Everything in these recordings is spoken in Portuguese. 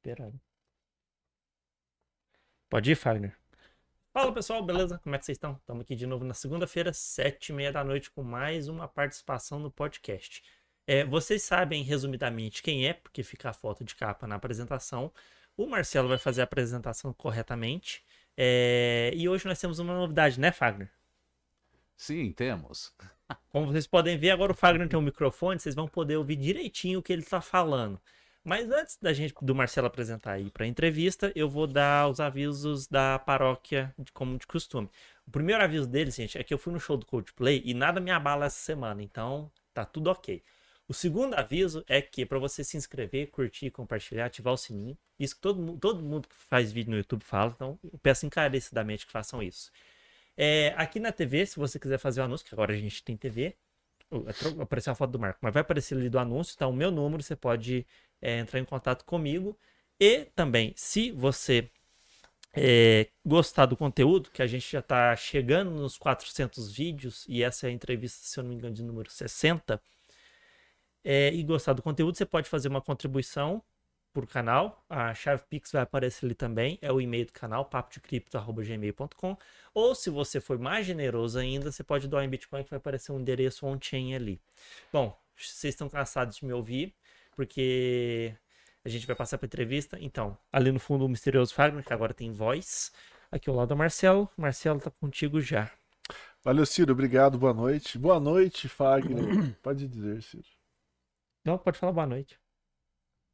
Esperando. Pode ir, Fagner. Fala pessoal, beleza? Como é que vocês estão? Estamos aqui de novo na segunda-feira, sete e meia da noite, com mais uma participação no podcast. É, vocês sabem resumidamente quem é, porque fica a foto de capa na apresentação. O Marcelo vai fazer a apresentação corretamente. É, e hoje nós temos uma novidade, né, Fagner? Sim, temos. Como vocês podem ver, agora o Fagner tem um microfone, vocês vão poder ouvir direitinho o que ele está falando. Mas antes da gente do Marcelo apresentar aí para a entrevista, eu vou dar os avisos da paróquia, de, como de costume. O primeiro aviso deles, gente, é que eu fui no show do Coldplay e nada me abala essa semana, então tá tudo ok. O segundo aviso é que para você se inscrever, curtir, compartilhar, ativar o sininho, isso que todo, todo mundo que faz vídeo no YouTube fala, então peço encarecidamente que façam isso. É, aqui na TV, se você quiser fazer o anúncio, que agora a gente tem TV, apareceu a foto do Marco, mas vai aparecer ali do anúncio, tá o meu número, você pode é, entrar em contato comigo. E também, se você é, gostar do conteúdo, que a gente já está chegando nos 400 vídeos, e essa é a entrevista, se eu não me engano, de número 60, é, e gostar do conteúdo, você pode fazer uma contribuição por canal. A chave Pix vai aparecer ali também. É o e-mail do canal, papodecripto.gmail.com. Ou se você for mais generoso ainda, você pode doar em Bitcoin que vai aparecer um endereço on-chain ali. Bom, vocês estão cansados de me ouvir, porque a gente vai passar para entrevista. Então, ali no fundo o misterioso Fagner, que agora tem voz. Aqui ao lado do Marcelo. Marcelo tá contigo já. Valeu, Ciro. Obrigado. Boa noite. Boa noite, Fagner. pode dizer, Ciro. Não, pode falar boa noite.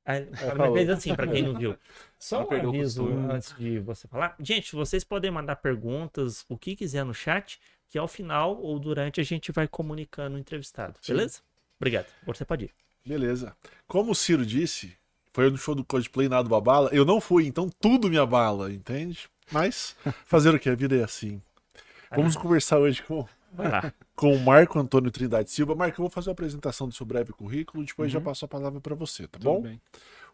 Aí, é, fez assim, para quem não viu. Só um aviso antes de você falar. Gente, vocês podem mandar perguntas, o que quiser no chat, que ao final ou durante a gente vai comunicando o entrevistado. Sim. Beleza? Obrigado. Você pode ir. Beleza. Como o Ciro disse, foi no show do Coldplay nada babala. Eu não fui, então tudo me abala, entende? Mas fazer o que? A vida é assim. Vamos conversar hoje com com o Marco Antônio Trindade Silva. Marco, eu vou fazer uma apresentação do seu breve currículo e depois uhum. já passo a palavra para você, tá Tudo bom? Bem.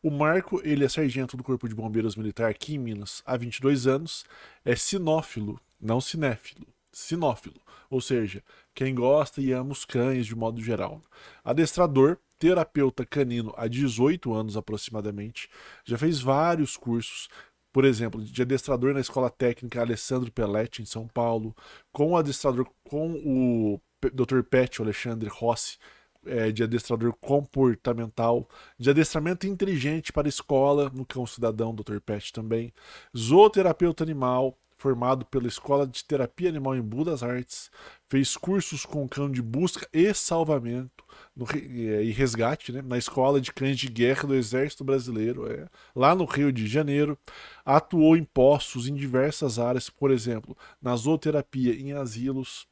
O Marco, ele é sargento do Corpo de Bombeiros Militar aqui em Minas há 22 anos, é sinófilo, não cinéfilo, sinófilo, ou seja, quem gosta e ama os cães de modo geral. Adestrador, terapeuta canino há 18 anos aproximadamente, já fez vários cursos, por exemplo, de adestrador na Escola Técnica Alessandro Pelletti, em São Paulo, com o adestrador, com o Dr. Pet Alexandre Rossi, é, de adestrador comportamental, de adestramento inteligente para escola, no Cão Cidadão, Dr. Pet também, zooterapeuta animal, formado pela Escola de Terapia Animal em Budas Artes, fez cursos com cão de busca e salvamento no, e resgate né, na Escola de Cães de Guerra do Exército Brasileiro, é, lá no Rio de Janeiro. Atuou em postos em diversas áreas, por exemplo, na zooterapia em asilos,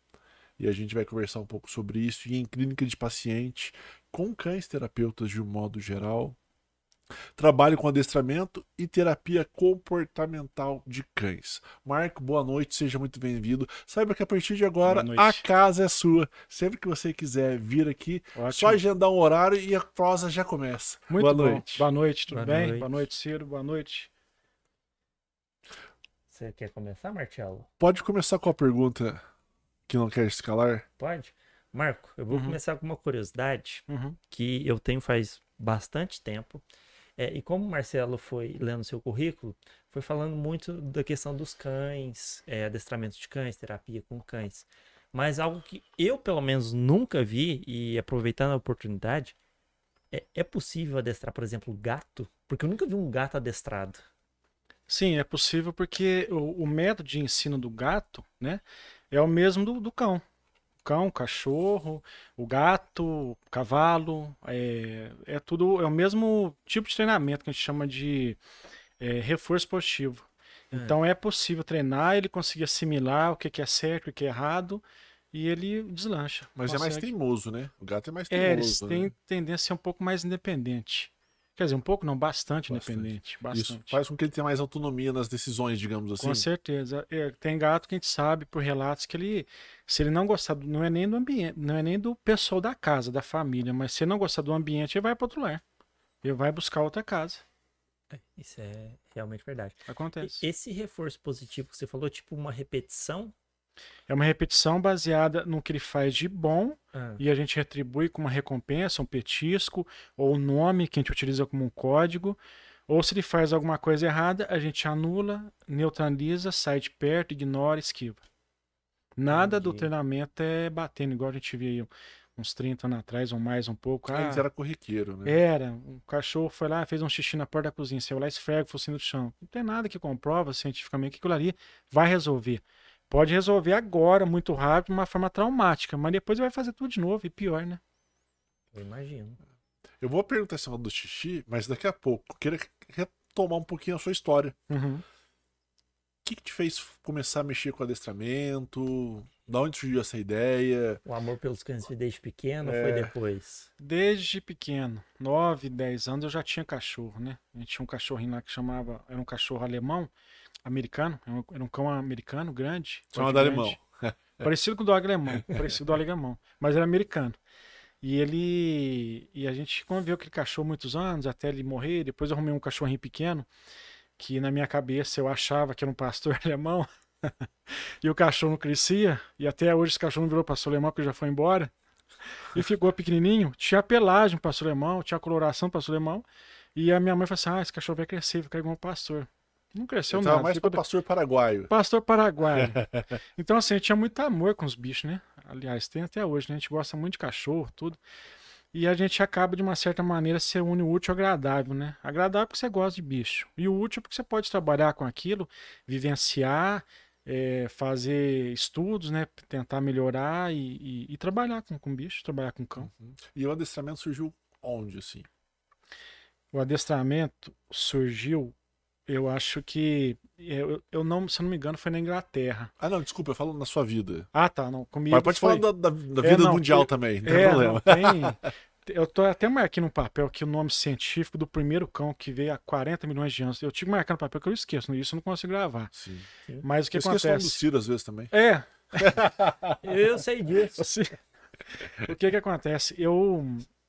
e a gente vai conversar um pouco sobre isso, e em clínica de paciente, com cães terapeutas de um modo geral. Trabalho com adestramento e terapia comportamental de cães. Marco, boa noite, seja muito bem-vindo. Saiba que a partir de agora a casa é sua. Sempre que você quiser vir aqui, Ótimo. só agendar um horário e a prosa já começa. Muito boa bom. noite. Boa noite, tudo boa bem? Noite. Boa noite, Ciro. Boa noite. Você quer começar, Marcelo? Pode começar com a pergunta que não quer escalar? Pode. Marco, eu vou uhum. começar com uma curiosidade uhum. que eu tenho faz bastante tempo. É, e como o Marcelo foi lendo seu currículo, foi falando muito da questão dos cães, é, adestramento de cães, terapia com cães. Mas algo que eu, pelo menos, nunca vi, e aproveitando a oportunidade, é, é possível adestrar, por exemplo, gato? Porque eu nunca vi um gato adestrado. Sim, é possível porque o, o método de ensino do gato né, é o mesmo do, do cão cão, cachorro, o gato, o cavalo, é, é tudo, é o mesmo tipo de treinamento que a gente chama de é, reforço positivo. É. Então é possível treinar, ele conseguir assimilar o que é certo e o que é errado e ele deslancha. Mas consegue. é mais teimoso, né? O gato é mais teimoso. É, eles têm né? tendência a ser um pouco mais independente. Quer dizer, um pouco não, bastante, bastante. independente. Bastante. Isso faz com que ele tenha mais autonomia nas decisões, digamos assim. Com certeza. É, tem gato que a gente sabe por relatos que ele, se ele não gostar, não é nem do ambiente, não é nem do pessoal da casa, da família, mas se ele não gostar do ambiente, ele vai para outro lar. Ele vai buscar outra casa. É, isso é realmente verdade. Acontece. Esse reforço positivo que você falou, tipo uma repetição é uma repetição baseada no que ele faz de bom ah. e a gente retribui com uma recompensa, um petisco ou um nome que a gente utiliza como um código. Ou se ele faz alguma coisa errada, a gente anula, neutraliza, sai de perto, ignora, esquiva. Nada do Entendi. treinamento é batendo, igual a gente via aí uns 30 anos atrás ou mais um pouco. Ah, era corriqueiro, né? era, um cachorro foi lá, fez um xixi na porta da cozinha, vai lá esfrega focinho no chão. Não tem nada que comprova cientificamente que aquilo ali vai resolver. Pode resolver agora, muito rápido, de uma forma traumática, mas depois vai fazer tudo de novo e pior, né? Eu imagino. Eu vou perguntar esse do xixi, mas daqui a pouco. Eu queria retomar um pouquinho a sua história. Uhum. O que, que te fez começar a mexer com adestramento? Da onde surgiu essa ideia? O amor pelos cães foi desde pequeno ou É. foi depois? Desde pequeno, 9, 10 anos, eu já tinha cachorro, né? A gente tinha um cachorrinho lá que chamava, era um cachorro alemão, americano, era um- cão americano grande. Chama porte de grande. alemão. Parecido com o dog alemão, parecido com o dog alemão, mas era americano. E ele. E a gente conviveu com aquele cachorro muitos anos, até ele morrer. Depois eu arrumei um cachorrinho pequeno, que na minha cabeça eu achava que era um pastor alemão. e o cachorro não crescia. E até hoje esse cachorro não virou pastor alemão, porque já foi embora. E ficou pequenininho. Tinha pelagem pastor alemão, tinha coloração pastor alemão. E a minha mãe falou assim: ah, esse cachorro vai crescer, vai ficar igual um pastor. Não cresceu Eu nada. mais pra pastor paraguaio. Pastor paraguaio. então, assim, eu tinha muito amor com os bichos, né? Aliás, tem até hoje, né? A gente gosta muito de cachorro, tudo. E a gente acaba, de uma certa maneira, ser une o útil ao agradável, né? Agradável porque você gosta de bicho. E o útil porque você pode trabalhar com aquilo, vivenciar, é, fazer estudos, né? Tentar melhorar e, e- e trabalhar com, com bicho, trabalhar com cão. E o adestramento surgiu onde, assim? O adestramento surgiu, eu acho que. Eu, eu não, se eu não me engano, foi na Inglaterra. Ah, não, desculpa, eu falo na sua vida. Ah, tá, não. Comigo Mas pode foi... falar da, da- da É, vida não, mundial eu- também, não tem É, problema. não, tem. Eu tô até marquei no papel aqui o nome científico do primeiro cão que veio há 40 milhões de anos. Eu tive que marcar no papel que eu esqueço, isso eu não consigo gravar. Sim. Mas o que eu esqueço o nome do acontece? Ciro às vezes também. É, Eu sei disso. assim, o que que acontece? Eu,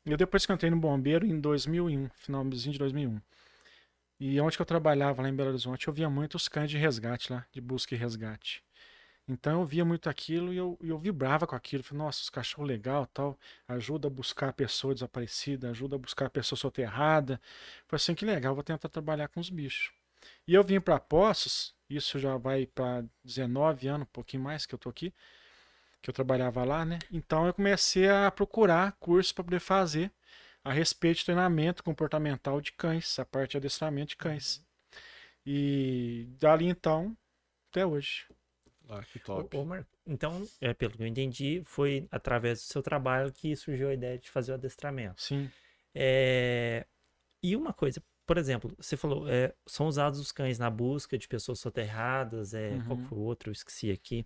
eu depois que eu entrei no bombeiro em 2001, finalzinho de 2001. E onde que eu trabalhava lá em Belo Horizonte, eu via muitos cães de resgate lá, de busca e resgate. Então eu via muito aquilo e eu, eu vibrava com aquilo. Falei, nossa, os cachorros legal, tal, ajuda a buscar a pessoa desaparecida, ajuda a buscar a pessoa soterrada. Falei assim, que legal, vou tentar trabalhar com os bichos. E eu vim para Poços, isso já vai para 19 anos, um pouquinho mais que eu tô aqui, que eu trabalhava lá, né? Então eu comecei a procurar cursos para poder fazer a respeito de treinamento comportamental de cães, a parte de adestramento de cães. E dali então, até hoje. Ah, que top. ô, Mar- Então, é, pelo que eu entendi, foi através do seu trabalho que surgiu a ideia de fazer o adestramento. Sim. É, E uma coisa, por exemplo, você falou, é, são usados os cães na busca de pessoas soterradas, é, qual Uhum. que foi o outro? Eu esqueci aqui.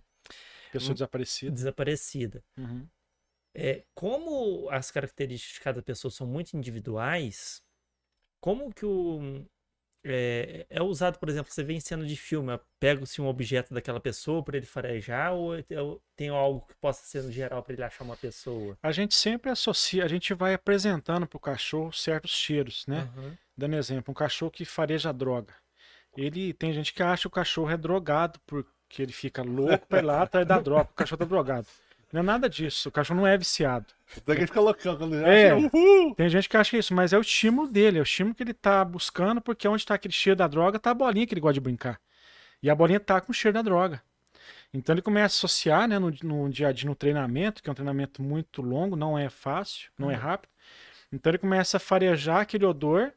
Pessoa desaparecida. Desaparecida. Uhum. É, como as características de cada pessoa são muito individuais, como que o é, é usado, por exemplo, você vê em cena de filme, pega-se um objeto daquela pessoa para ele farejar ou é- ou tem algo que possa ser no geral para ele achar uma pessoa? A gente sempre associa, a gente vai apresentando pro cachorro certos cheiros, né? Aham. Dando exemplo, um cachorro que fareja droga. Ele tem gente que acha que o cachorro é drogado porque ele fica louco pra ir lá atrás da droga. O cachorro tá drogado. Não é nada disso. O cachorro não é viciado. Daqui fica loucão quando ele É. acha! Tem gente que acha isso, mas é o estímulo dele, é o estímulo que ele tá buscando, porque onde tá aquele cheiro da droga, tá a bolinha que ele gosta de brincar. E a bolinha tá com o cheiro da droga. Então ele começa a associar, né, no, no dia a dia, no treinamento, que é um treinamento muito longo, não é fácil, não é rápido. Então ele começa a farejar aquele odor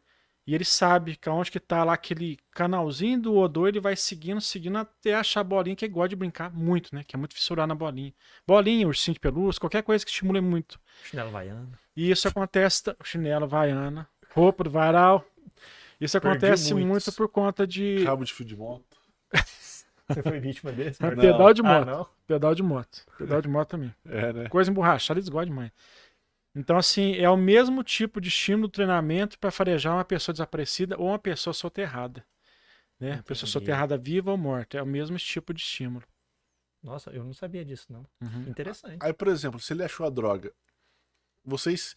e ele sabe que onde que tá lá aquele canalzinho do odor, ele vai seguindo, seguindo até achar a bolinha que ele gosta de brincar muito, né? Que é muito fissurar na bolinha. Bolinha, ursinho de pelúcia, qualquer coisa que estimule muito. Chinelo vaiano. E isso acontece, chinelo havaiana, roupa do varal. Isso Perdi acontece muitos. muito por conta de Cabo de fio de moto. Você foi vítima desse? Pedal de Ah, moto. não? pedal de moto. Pedal de moto também. É, né? Coisa emborrachada, eles gostam demais. Então, assim, é o mesmo tipo de estímulo do treinamento para farejar uma pessoa desaparecida ou uma pessoa soterrada. Né? Pessoa soterrada viva ou morta. É o mesmo tipo de estímulo. Nossa, eu não sabia disso, não. Uhum. Interessante. Aí, por exemplo, se ele achou a droga, vocês,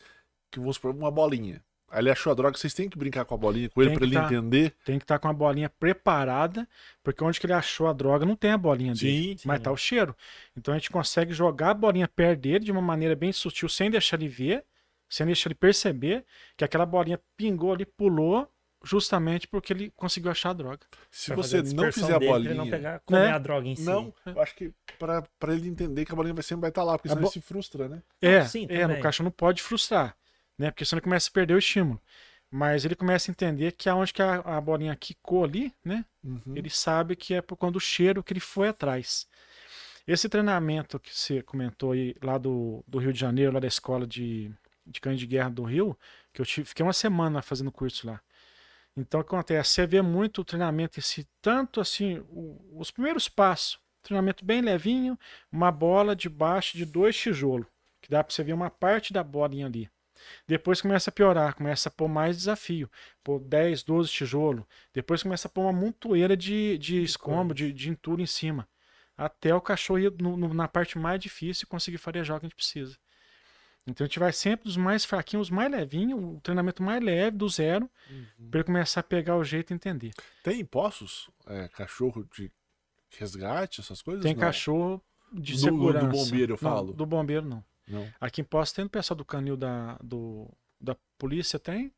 que vamos supor, uma bolinha. Aí ele achou a droga, vocês têm que brincar com a bolinha com ele Tem pra que ele tá. entender. Tem que estar com a bolinha preparada, porque onde que ele achou a droga não tem a bolinha dele. Sim, Mas tá o cheiro. Então a gente consegue jogar a bolinha perto dele de uma maneira bem sutil, sem deixar ele ver, sem deixar ele perceber que aquela bolinha pingou ali, pulou justamente porque ele conseguiu achar a droga. Se você a não fizer a dele, pra ele bolinha. não pegar, comer Né? a droga em si. Não, eu acho que pra, pra ele entender que a bolinha vai sempre vai estar lá, porque senão bo- ele se frustra, né? É, sim, é, também. no cachorro não pode frustrar, né? Porque senão ele começa a perder o estímulo. Mas ele começa a entender que aonde que a, a bolinha quicou ali, né? Uhum. Ele sabe que é por conta do cheiro que ele foi atrás. Esse treinamento que você comentou aí lá do, do Rio de Janeiro, lá da escola de, de cães de guerra do Rio, que eu tive, fiquei uma semana fazendo curso lá. Então o que acontece? Você vê muito o treinamento esse tanto assim, o- os primeiros passos, treinamento bem levinho, uma bola debaixo de dois tijolos, que dá para você ver uma parte da bolinha ali. Depois começa a piorar, começa a pôr mais desafio, pôr 10, 12 tijolos. Depois começa a pôr uma montoeira de, de escombro, de, de entulho em cima. Até o cachorro ir no- no- na parte mais difícil e conseguir farejar o que a gente precisa. Então a gente vai sempre dos mais fraquinhos, os mais levinhos, o treinamento mais leve, do zero, para ele começar a pegar o jeito e entender. Tem poços? É, cachorro de resgate, essas coisas? Tem Não. cachorro de Do- do segurança. bombeiro, eu Não, falo. do bombeiro não. Não. Aqui em Poços tem o pessoal do canil da, do, da polícia tem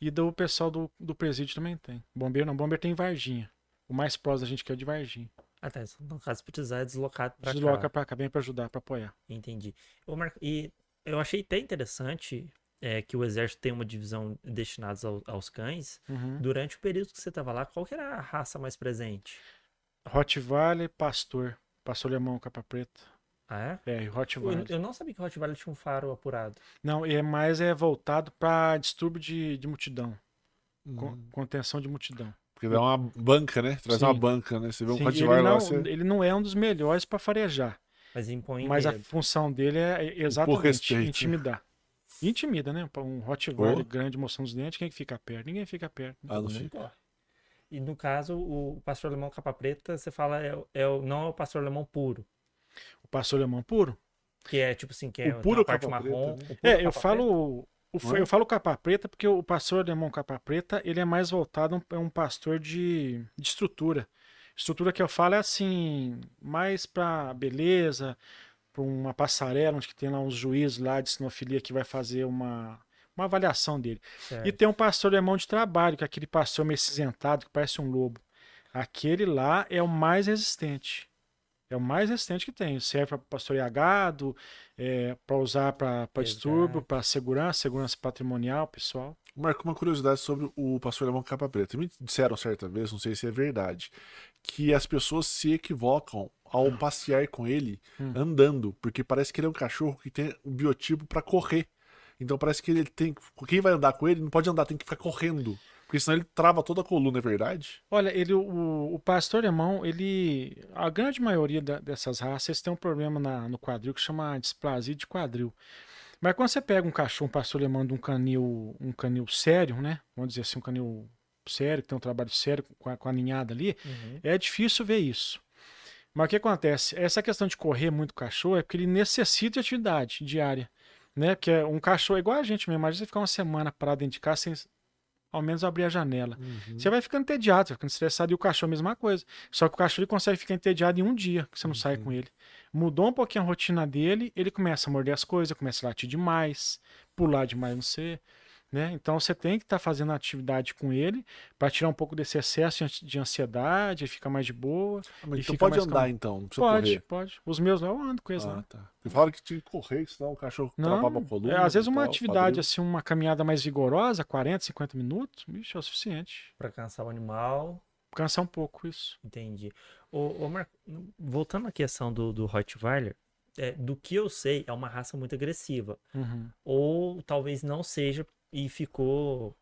e do pessoal do, do presídio também tem. Bombeiro não, bombeiro tem em Varginha. O mais próximo da gente que é o de Varginha. Ah, tá. No caso, precisar, é deslocado pra Desloca cá. pra cá, vem pra ajudar, pra apoiar. Entendi. Ô, Marco, e eu achei até interessante é, que o exército tem uma divisão destinada ao- aos cães. Uhum. Durante o período que você estava lá, qual que era a raça mais presente? Rottweiler, pastor. Pastor alemão, capa preta. Ah, é? É, e Eu, Rottweiler. eu não sabia que o Rottweiler tinha um faro apurado. Não, é mais é voltado pra distúrbio de, de multidão. con- Uhum. contenção de multidão. Porque dá uma banca, né? Traz Sim. uma banca, né? Você vê um Sim, Rottweiler ele, lá, não, você... ele não é um dos melhores pra farejar. Mas impõe Mas a medo. função dele é exatamente respeito. intimidar. Intimida, né? Um Rottweiler Oh. grande mostrando os dentes, quem que fica perto? Ninguém fica perto. Ah, não fica. E no caso, o pastor alemão capa preta, você fala, é, é não é o pastor alemão puro. O pastor alemão puro? Que é tipo assim, que é O puro parte capa preta, marrom. né? o puro É, eu falo. O, Não é? eu falo capa preta porque o pastor alemão capa preta ele é mais voltado a um, é um pastor de, de estrutura. Estrutura que eu falo é assim, mais pra beleza, pra uma passarela onde que tem lá uns juízes lá de sinofilia que vai fazer uma, uma avaliação dele. preta. E tem um pastor alemão de trabalho, que é aquele pastor meio cinzentado, que parece um lobo. Aquele lá é o mais resistente. É o mais resistente que tem. Serve para pastorear gado, é, para usar para distúrbio, para segurança, segurança patrimonial, pessoal. Marco, uma curiosidade sobre o pastor alemão capa preta. Me disseram certa vez, não sei se é verdade, que as pessoas se equivocam ao passear com ele Hum. andando, porque parece que ele é um cachorro que tem um biotipo pra correr. Então parece que ele tem. Quem vai andar com ele não pode andar, tem que ficar correndo. Porque senão ele trava toda a coluna, é verdade? Olha, ele, o, o pastor alemão, ele, a grande maioria da- dessas raças têm um problema na- no quadril que chama displasia de quadril. Mas quando você pega um cachorro, um pastor alemão de um canil, um canil sério, né? Vamos dizer assim, um canil sério, que tem um trabalho sério com a, com a ninhada ali, Uhum. é difícil ver isso. Mas o que acontece? Essa questão de correr muito cachorro é porque ele necessita de atividade diária. Né? Porque um cachorro é igual a gente mesmo. Imagina você ficar uma semana parado dentro de casa sem ao menos abrir a janela. Você vai ficando entediado, vai ficando estressado. E o cachorro a mesma coisa. Só que o cachorro ele consegue ficar entediado em um dia que você não sai com ele. Mudou um pouquinho a rotina dele, ele começa a morder as coisas, começa a latir demais, pular demais no você. Né? Então você tem que estar fazendo atividade com ele para tirar um pouco desse excesso de ansi- de ansiedade, ele fica mais de boa. Ah, mas E então pode andar calmo. então, não Pode, correr. pode. Os meus lá eu ando com eles Ah, lá. tá. Falaram que tinha que correr, senão o cachorro travava a Não, coluna. é, às vezes uma tal, atividade, quadril. assim, uma caminhada mais vigorosa, 40, 50 minutos, bicho, é o suficiente. Pra cansar o animal. Cansar um pouco isso. Entendi. Ô, ô Marco, voltando à questão do, do Rottweiler, é, do que eu sei, é uma raça muito agressiva. Uhum. Ou talvez não seja e ficou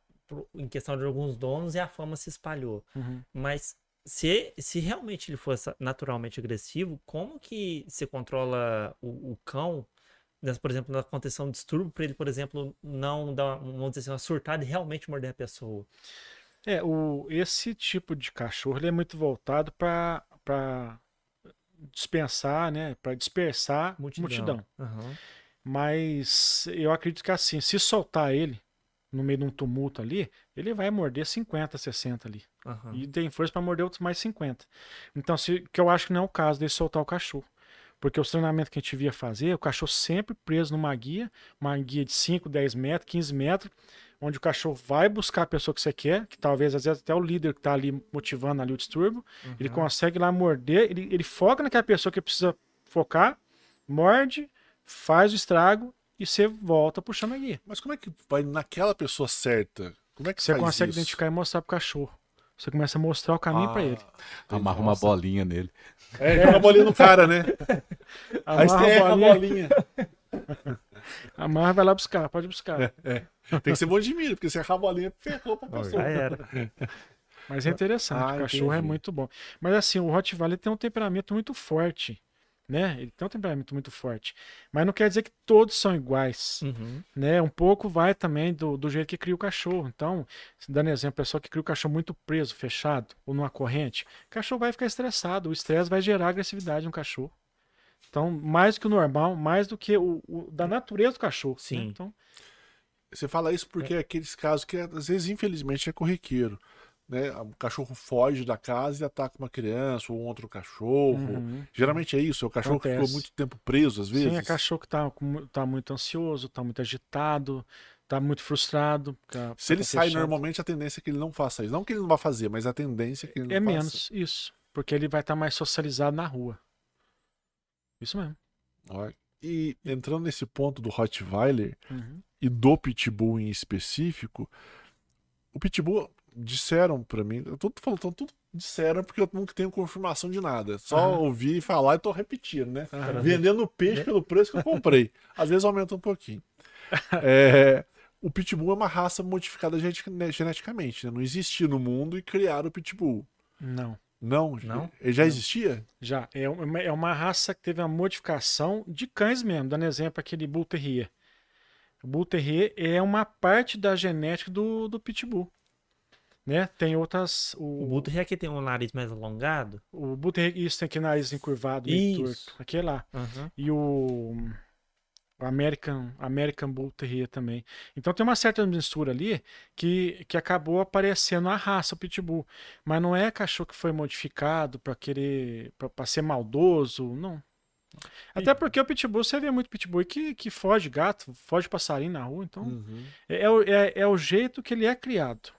em questão de alguns donos e a fama se espalhou. Uhum. Mas se, se realmente ele fosse naturalmente agressivo, como que você controla o, o cão, por exemplo, na contenção de distúrbio, para ele, por exemplo, não dar, vamos dizer assim, uma surtada e realmente morder a pessoa? É, o, esse tipo de cachorro ele é muito voltado para dispensar, né, para dispersar multidão. Aham. Mas eu acredito que assim, se soltar ele no meio de um tumulto ali, ele vai morder 50, 60 ali. aham. E tem força para morder outros mais 50. Então, se, que eu acho que não é o caso de soltar o cachorro. Porque os treinamentos que a gente via fazer, o cachorro sempre preso numa guia, uma guia de 5, 10 metros, 15 metros, onde o cachorro vai buscar a pessoa que você quer, que talvez às vezes até o líder que tá ali motivando ali o distúrbio, ele Uhum. consegue lá morder, ele, ele foca naquela pessoa que precisa focar, morde, faz o estrago e você volta puxando a guia. Mas como é que vai naquela pessoa certa? Como é que Você faz consegue isso? identificar e mostrar pro cachorro. Você começa a mostrar o caminho pra Ah, ele. Amarra uma bolinha nele. É, joga a bolinha no cara, né? Aí Amarra você a erra a bolinha, bolinha. amarra, vai lá buscar, pode buscar. Tem que ser bom de mira, porque se errar a bolinha, ferrou pra pessoa. Já era. Mas é interessante, Ah, o cachorro é entendi. muito bom. Mas assim, o Rottweiler tem um temperamento muito forte, né? Ele tem um temperamento muito forte. Mas não quer dizer que todos são iguais, Uhum. né? Um pouco vai também do, do jeito que cria o cachorro. Então, dando exemplo, a pessoa que cria o cachorro muito preso, fechado, ou numa corrente, o cachorro vai ficar estressado. O estresse vai gerar agressividade no cachorro. Então, mais do que o normal, mais do que o, o- da natureza do cachorro. né? Sim. Então, Você fala isso porque é aqueles casos que às vezes, infelizmente, é corriqueiro. Né? O cachorro foge da casa e ataca uma criança ou um outro cachorro. uhum. Geralmente é isso, é o cachorro que ficou Acontece. muito tempo preso, às vezes. Sim, é cachorro que tá, tá muito ansioso, tá muito agitado, tá muito frustrado. Se ele tá sai fechado. normalmente, a tendência é que ele não faça isso. Não que ele não vá fazer, mas a tendência é que ele não É faça. menos, isso. Porque ele vai estar mais socializado na rua. Isso mesmo. Ó, E entrando nesse ponto do Rottweiler Uhum. e do Pitbull em específico, o Pitbull disseram pra mim, eu tô falando tudo disseram porque eu nunca tenho confirmação de nada. Só Aham. ouvi falar e tô repetindo, né? Aham. Vendendo peixe pelo preço que eu comprei. Às vezes aumenta um pouquinho. É, o Pitbull é uma raça modificada né, geneticamente, né? Não existia no mundo e criaram o Pitbull. Não, Não, Não? ele já Não. existia? já. É uma, é uma raça que teve a modificação de cães mesmo. Dando exemplo, aquele Bull Terrier. O Bull Terrier é uma parte da genética do, do Pitbull. Né? Tem outras. O, O Bull aqui tem um nariz mais alongado. o Terrier, isso tem aquele nariz encurvado, Isso. torto. Aquele lá. Uhum. e o o American, American Bull Terrier também. Então tem uma certa mistura ali que, que acabou aparecendo a raça o Pitbull. Mas não é cachorro que foi modificado para querer, para ser maldoso, não. Até porque o Pitbull, você vê muito Pitbull que, que foge gato, foge passarinho na rua, então Uhum. é, é, é, é o jeito que ele é criado.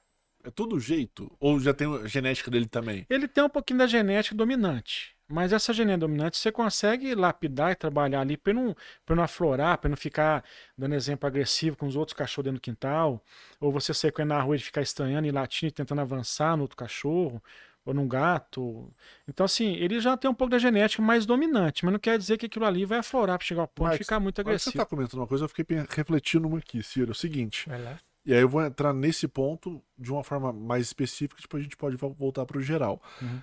É todo jeito? Ou já tem a genética dele também? Ele tem um pouquinho da genética dominante. Mas essa genética dominante você consegue lapidar e trabalhar ali para não, pra não aflorar, para não ficar dando exemplo agressivo com os outros cachorros dentro do quintal. Ou você ele na rua e ficar estranhando e latindo e tentando avançar no outro cachorro. Ou num gato. Então, assim, ele já tem um pouco da genética mais dominante, mas não quer dizer que aquilo ali vai aflorar para chegar ao ponto de Marcos, ficar muito Agora que você agressivo. tá comentando uma coisa, eu fiquei refletindo uma aqui, Ciro. É o seguinte. E aí eu vou entrar nesse ponto de uma forma mais específica, depois a gente pode vo- voltar pro geral. Uhum.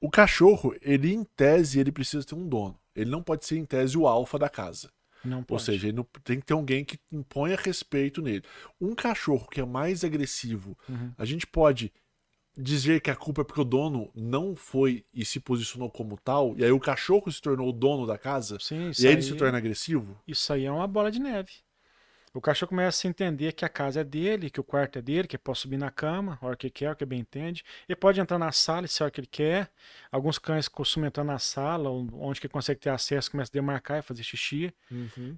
O cachorro, ele em tese, ele precisa ter um dono. Ele não pode ser em tese o alfa da casa. Não Ou pode. seja, ele não- tem que ter alguém que imponha respeito nele. Um cachorro que é mais agressivo, Uhum. a gente pode dizer que a culpa é porque o dono não foi e se posicionou como tal, e aí o cachorro se tornou o dono da casa, Sim, e aí ele se torna agressivo? Isso aí é uma bola de neve. O cachorro começa a entender que a casa é dele, que o quarto é dele, que ele pode subir na cama, a hora que quer, hora que bem entende. Ele pode entrar na sala, se é a hora que ele quer. Alguns cães costumam entrar na sala, onde que ele consegue ter acesso, começa a demarcar e fazer xixi.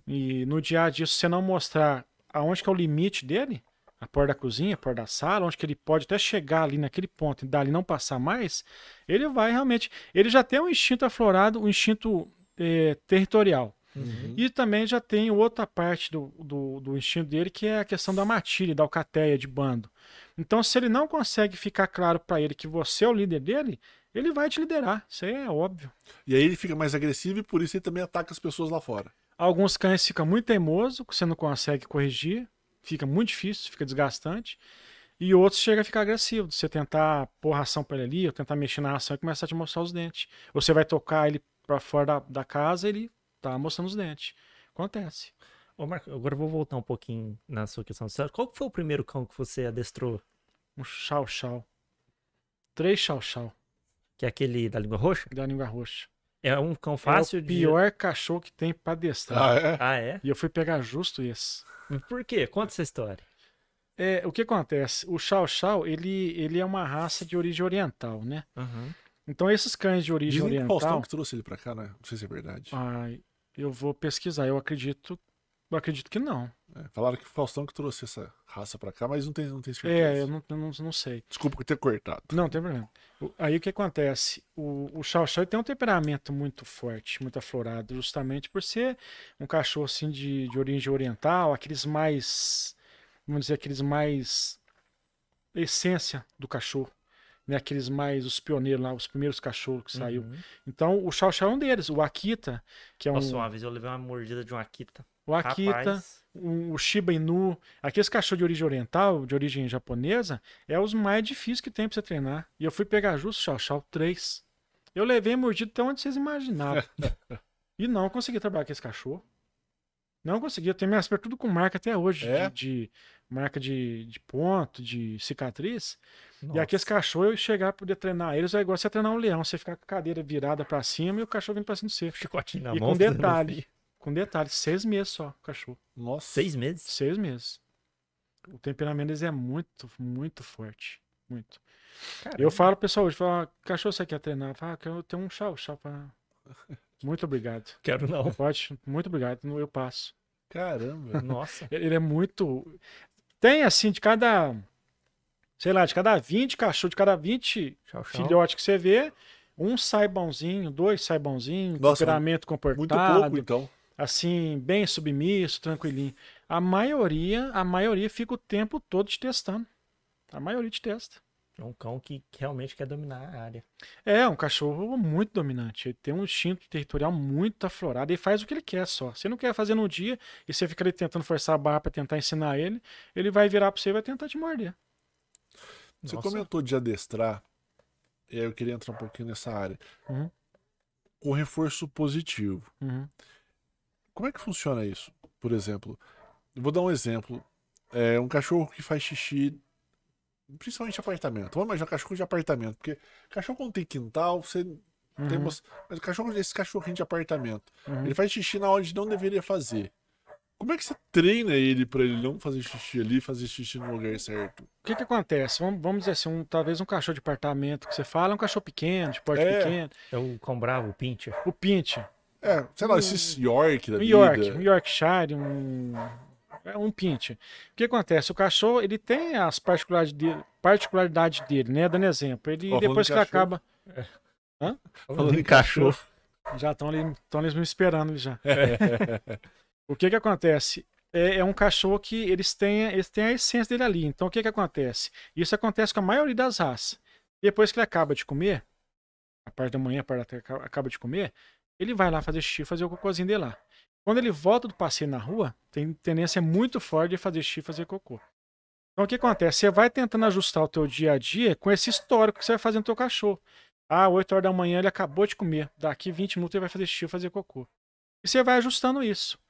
E no dia a dia, se você não mostrar aonde que é o limite dele, a porta da cozinha, a porta da sala, onde que ele pode até chegar ali naquele ponto e dali não passar mais, ele vai realmente. Ele já tem um instinto aflorado, um instinto eh, territorial. Uhum. E também já tem outra parte do, do, do instinto dele, que é a questão da matilha, da alcateia de bando. Então, se ele não consegue ficar claro para ele que você é o líder dele, ele vai te liderar. Isso aí é óbvio. E aí ele fica mais agressivo e por isso ele também ataca as pessoas lá fora. Alguns cães ficam muito teimosos, que você não consegue corrigir, fica muito difícil, fica desgastante. E outros chegam a ficar agressivo, você tentar pôr ração para ele ali, ou tentar mexer na ração e começar a te mostrar os dentes. Ou você vai tocar ele para fora da, da casa, ele tá mostrando os dentes. Acontece. Ô, Marco, agora eu vou voltar um pouquinho na sua questão. Qual foi o primeiro cão que você adestrou? Um chau-chau. Três chau-chau Que é aquele da língua roxa? da língua roxa. É um cão fácil é o de. pior cachorro que tem pra adestrar. é? Ah, é? E eu fui pegar justo esse. Por quê? Conta essa história. É, o que acontece? O Chow Chow, ele, ele é uma raça de origem oriental, né? Uhum. Então esses cães de origem Dizem que o Faustão oriental... que trouxe ele pra cá, né? Não sei se é verdade. Ai, eu vou pesquisar. Eu acredito Eu acredito que não. É, falaram que o Faustão que trouxe essa raça pra cá, mas não tem, não tem certeza. É, eu não, eu não, não sei. Desculpa por ter cortado. Não, tem problema. O- Aí o que acontece? O, o Chow ele tem um temperamento muito forte, muito aflorado, justamente por ser um cachorro assim de, de origem oriental, aqueles mais, vamos dizer, aqueles mais essência do cachorro, né? Aqueles mais os pioneiros lá, os primeiros cachorros que saiu. Uhum. Então o Chow Chow é um deles, o Akita, que é um Nossa, uma vez eu levei uma mordida de um Akita. o Akita, um- o Shiba Inu, aqueles cachorros de origem oriental, de origem japonesa, é os mais difíceis que tem pra você treinar. E eu fui pegar justo Chau Chau 3. Eu levei mordido até onde vocês imaginavam. e não consegui trabalhar com esse cachorro. Não consegui. Eu tenho minhas pernas tudo com marca até hoje. É? De, de- marca de, de ponto, de cicatriz. E nossa. aqueles cachorros, eu chegar poder treinar eles, é igual você treinar um leão. Você ficar com a cadeira virada pra cima e o cachorro vindo pra cima de você. Chicotinho na E mão. com fazendo detalhe. assim. Com detalhe, seis meses só, o cachorro. Nossa. Seis meses? Seis meses. O temperamento deles é muito, muito forte. Muito. Caramba. Eu falo pro pessoal hoje, falo, "Ah, cachorro você quer treinar? Fala, ah, eu tenho um chau, chau pra... Muito obrigado. Quero não. Pode, muito obrigado, eu passo. Caramba. Nossa. Ele é muito. Tem assim, de cada. Sei lá, de cada 20 cachorros, de cada 20 Tchau, tchau. filhotes que você vê, um sai bonzinho, dois sai bonzinho, Nossa, temperamento Muito comportado, pouco, então. assim, bem submisso, tranquilinho. A maioria, a maioria fica o tempo todo te testando. A maioria te testa. É um cão que realmente quer dominar a área. É, um cachorro muito dominante. Ele tem um instinto territorial muito aflorado. Ele faz o que ele quer só. Você não quer fazer no dia e você fica ali tentando forçar a barra pra tentar ensinar ele, ele vai virar pra você e vai tentar te morder. Você Nossa. comentou de adestrar, e aí eu queria entrar um pouquinho nessa área. Uhum. Com reforço positivo. Uhum. Como é que funciona isso? Por exemplo, eu vou dar um exemplo. É um cachorro que faz xixi, principalmente apartamento. Vamos imaginar cachorro de apartamento, porque cachorro quando tem quintal, você Uhum. tem umas... Mas o cachorro, esse cachorrinho de apartamento, Uhum. ele faz xixi na onde não deveria fazer. Como é que você treina ele pra ele não fazer xixi ali e fazer xixi no lugar certo? O que que acontece? Vamos, vamos dizer assim, um, talvez um cachorro de apartamento que você fala é um cachorro pequeno, de porte É. pequeno. É o cão bravo, o Pincher. O Pinch, É, sei lá, esses York da um York, vida. um Yorkshire, um é um Pinch. O que acontece? O cachorro, ele tem as particularidades dele, particularidades dele, né? Dando exemplo. Ele Ó, depois de que ele acaba, Falando em cachorro. já estão ali, estão eles me esperando já. o que que acontece? É, é um cachorro que eles têm, eles têm a essência dele ali. Então o que que acontece? Isso acontece com a maioria das raças. Depois que ele acaba de comer, a parte da manhã, a parte da tarde, acaba de comer, ele vai lá fazer xixi, fazer o cocôzinho dele lá. Quando ele volta do passeio na rua, tem tendência muito forte de fazer xixi e fazer cocô. Então o que acontece? Você vai tentando ajustar o teu dia a dia com esse histórico que você vai fazer no teu cachorro. Ah, 8 horas da manhã ele acabou de comer. Daqui 20 minutos ele vai fazer xixi e fazer cocô. E você vai ajustando isso.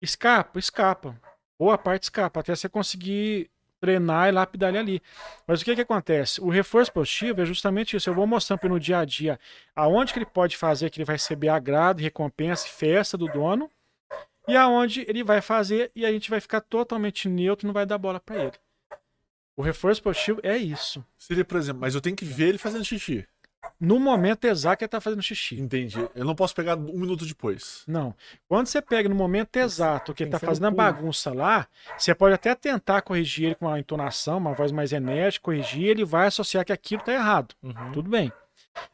Escapa, escapa. Boa parte escapa, até você conseguir treinar e lapidar ele ali. Mas o que que acontece? O reforço positivo é justamente isso. Eu vou mostrando para ele no dia a dia aonde que ele pode fazer que ele vai receber agrado, recompensa e festa do dono e aonde ele vai fazer e a gente vai ficar totalmente neutro, não vai dar bola para ele. O reforço positivo é isso. Seria, por exemplo, mas eu tenho que ver ele fazendo xixi. No momento exato que ele tá fazendo xixi. Entendi. Eu não posso pegar um minuto depois. Não. Quando você pega no momento exato que ele tá fazendo a bagunça lá, você pode até tentar corrigir ele com uma entonação, uma voz mais enérgica, corrigir, ele vai associar que aquilo tá errado. Uhum. Tudo bem.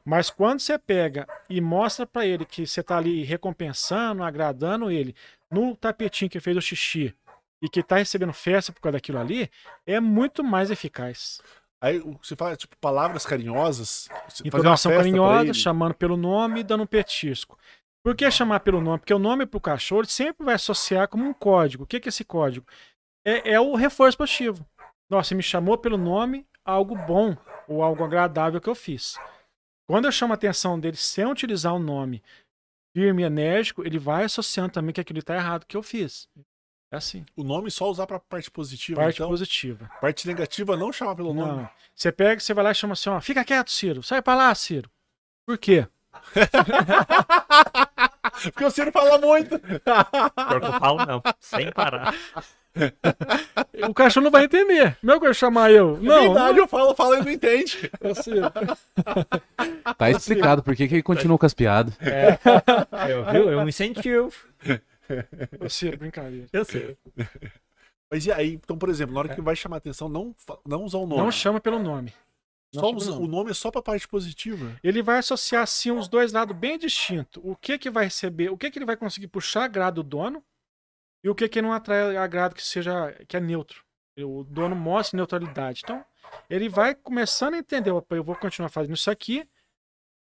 Mas quando você pega e mostra pra ele que você tá ali recompensando, agradando ele no tapetinho que fez o xixi e que tá recebendo festa por causa daquilo ali, é muito mais eficaz. Aí você fala, tipo, palavras carinhosas. pra carinhosa, chamando pelo nome e dando um petisco. Por que chamar pelo nome? Porque o nome pro cachorro sempre vai associar como um código. O que que é esse código? É, é o reforço positivo. Nossa, me chamou pelo nome, algo bom ou algo agradável que eu fiz. Quando eu chamo a atenção dele sem utilizar o nome firme e enérgico, ele vai associando também que aquilo está errado que eu fiz. É assim. O nome só usar pra parte positiva. Parte então, positiva. parte negativa não chamar pelo nome. Não. Você pega, você vai lá e chama assim, ó, fica quieto, Ciro. Sai pra lá, Ciro. Por quê? Porque você não fala muito. Pior que eu falo, não. Sem parar. O cachorro não vai entender. Não é que eu chamar eu. Na Não, verdade, eu falo, falo e não entende. não é Ciro. Tá explicado por que ele continuou com as piadas. Eu, viu? Eu me incentivo. Ô, Ciro, brincadeira. Eu sei. Mas e aí, então, por exemplo, na hora que vai chamar atenção, não, não usar o nome. Não chama pelo nome. Só o nome é só pra parte positiva. Ele vai associar assim os dois lados bem distintos. O que que vai receber, o que que ele vai conseguir puxar agrado do dono e o que que não atrai agrado que seja que é neutro. O dono mostra neutralidade. Então, ele vai começando a entender, opa, eu vou continuar fazendo isso aqui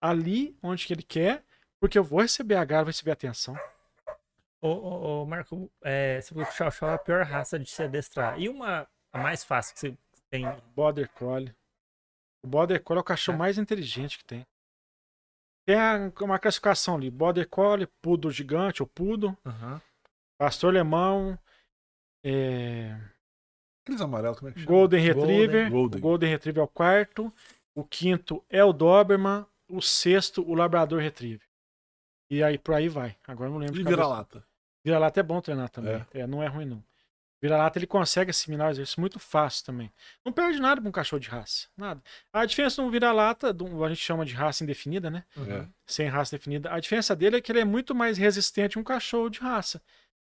ali onde que ele quer, porque eu vou receber agrado, vou receber atenção. Ô, ô, ô, Marco, é, você falou que o Chow Chow é a pior raça de se adestrar. E uma a mais fácil que você tem? Border Collie. O Border Collie é o cachorro mais inteligente que tem. Tem a- uma classificação ali, Border Collie, Poodle gigante ou Poodle, Aham. Pastor Alemão, é, Aqueles amarelos, como é que chama? Golden Retriever. Golden. O Golden Retriever é o quarto. O quinto é o Doberman. O sexto, o Labrador Retriever. E aí por aí vai. Agora eu não lembro. E vira-lata. Vira-lata é bom treinar também. É. não é ruim não. Vira-lata ele consegue assimilar o exercício muito fácil também. Não perde nada pra um cachorro de raça. Nada. A diferença de um vira-lata, de um- a gente chama de raça indefinida, né? É. Sem raça definida. A diferença dele é que ele é muito mais resistente que um cachorro de raça.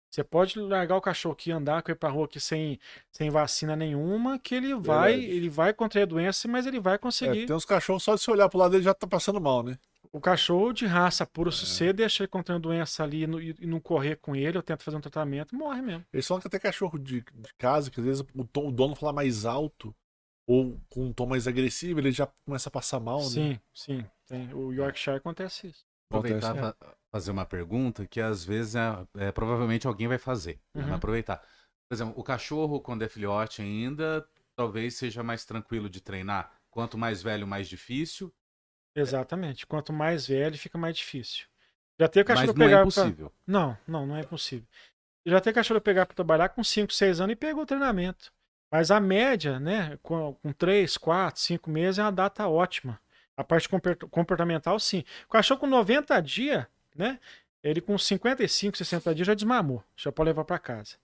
Você pode largar o cachorro aqui e andar com ele pra rua aqui sem, sem vacina nenhuma, que ele vai, Verdade. ele vai contrair a doença, mas ele vai É, conseguir. tem uns cachorros, só de você olhar pro lado dele já tá passando mal, né? O cachorro de raça pura, É. se você deixa ele contraindo doença ali e não- e não correr com ele, eu tento fazer um tratamento, morre mesmo. Eles falam que até cachorro de, de casa, que às vezes o, tom- o dono fala mais alto ou com um tom mais agressivo, ele já começa a passar mal, né? Sim, sim. Tem. O Yorkshire acontece isso. Aproveitar fa- fazer uma pergunta que às vezes é, é, provavelmente alguém vai fazer. né? Uhum. Aproveitar. Por exemplo, o cachorro, quando é filhote ainda, talvez seja mais tranquilo de treinar. Quanto mais velho, mais difícil. Exatamente. Quanto mais velho, fica mais difícil. Já Mas cachorro não é pegar pra... impossível. Não, não, não é possível. Já tem cachorro pegar para trabalhar com 5, 6 anos e pegou o treinamento. Mas a média, né, com, com 3, 4, 5 meses é uma data ótima. A parte compor- comportamental, sim. O cachorro com 90 dias, né, ele com 55, 60 dias já desmamou. Já pode levar para casa.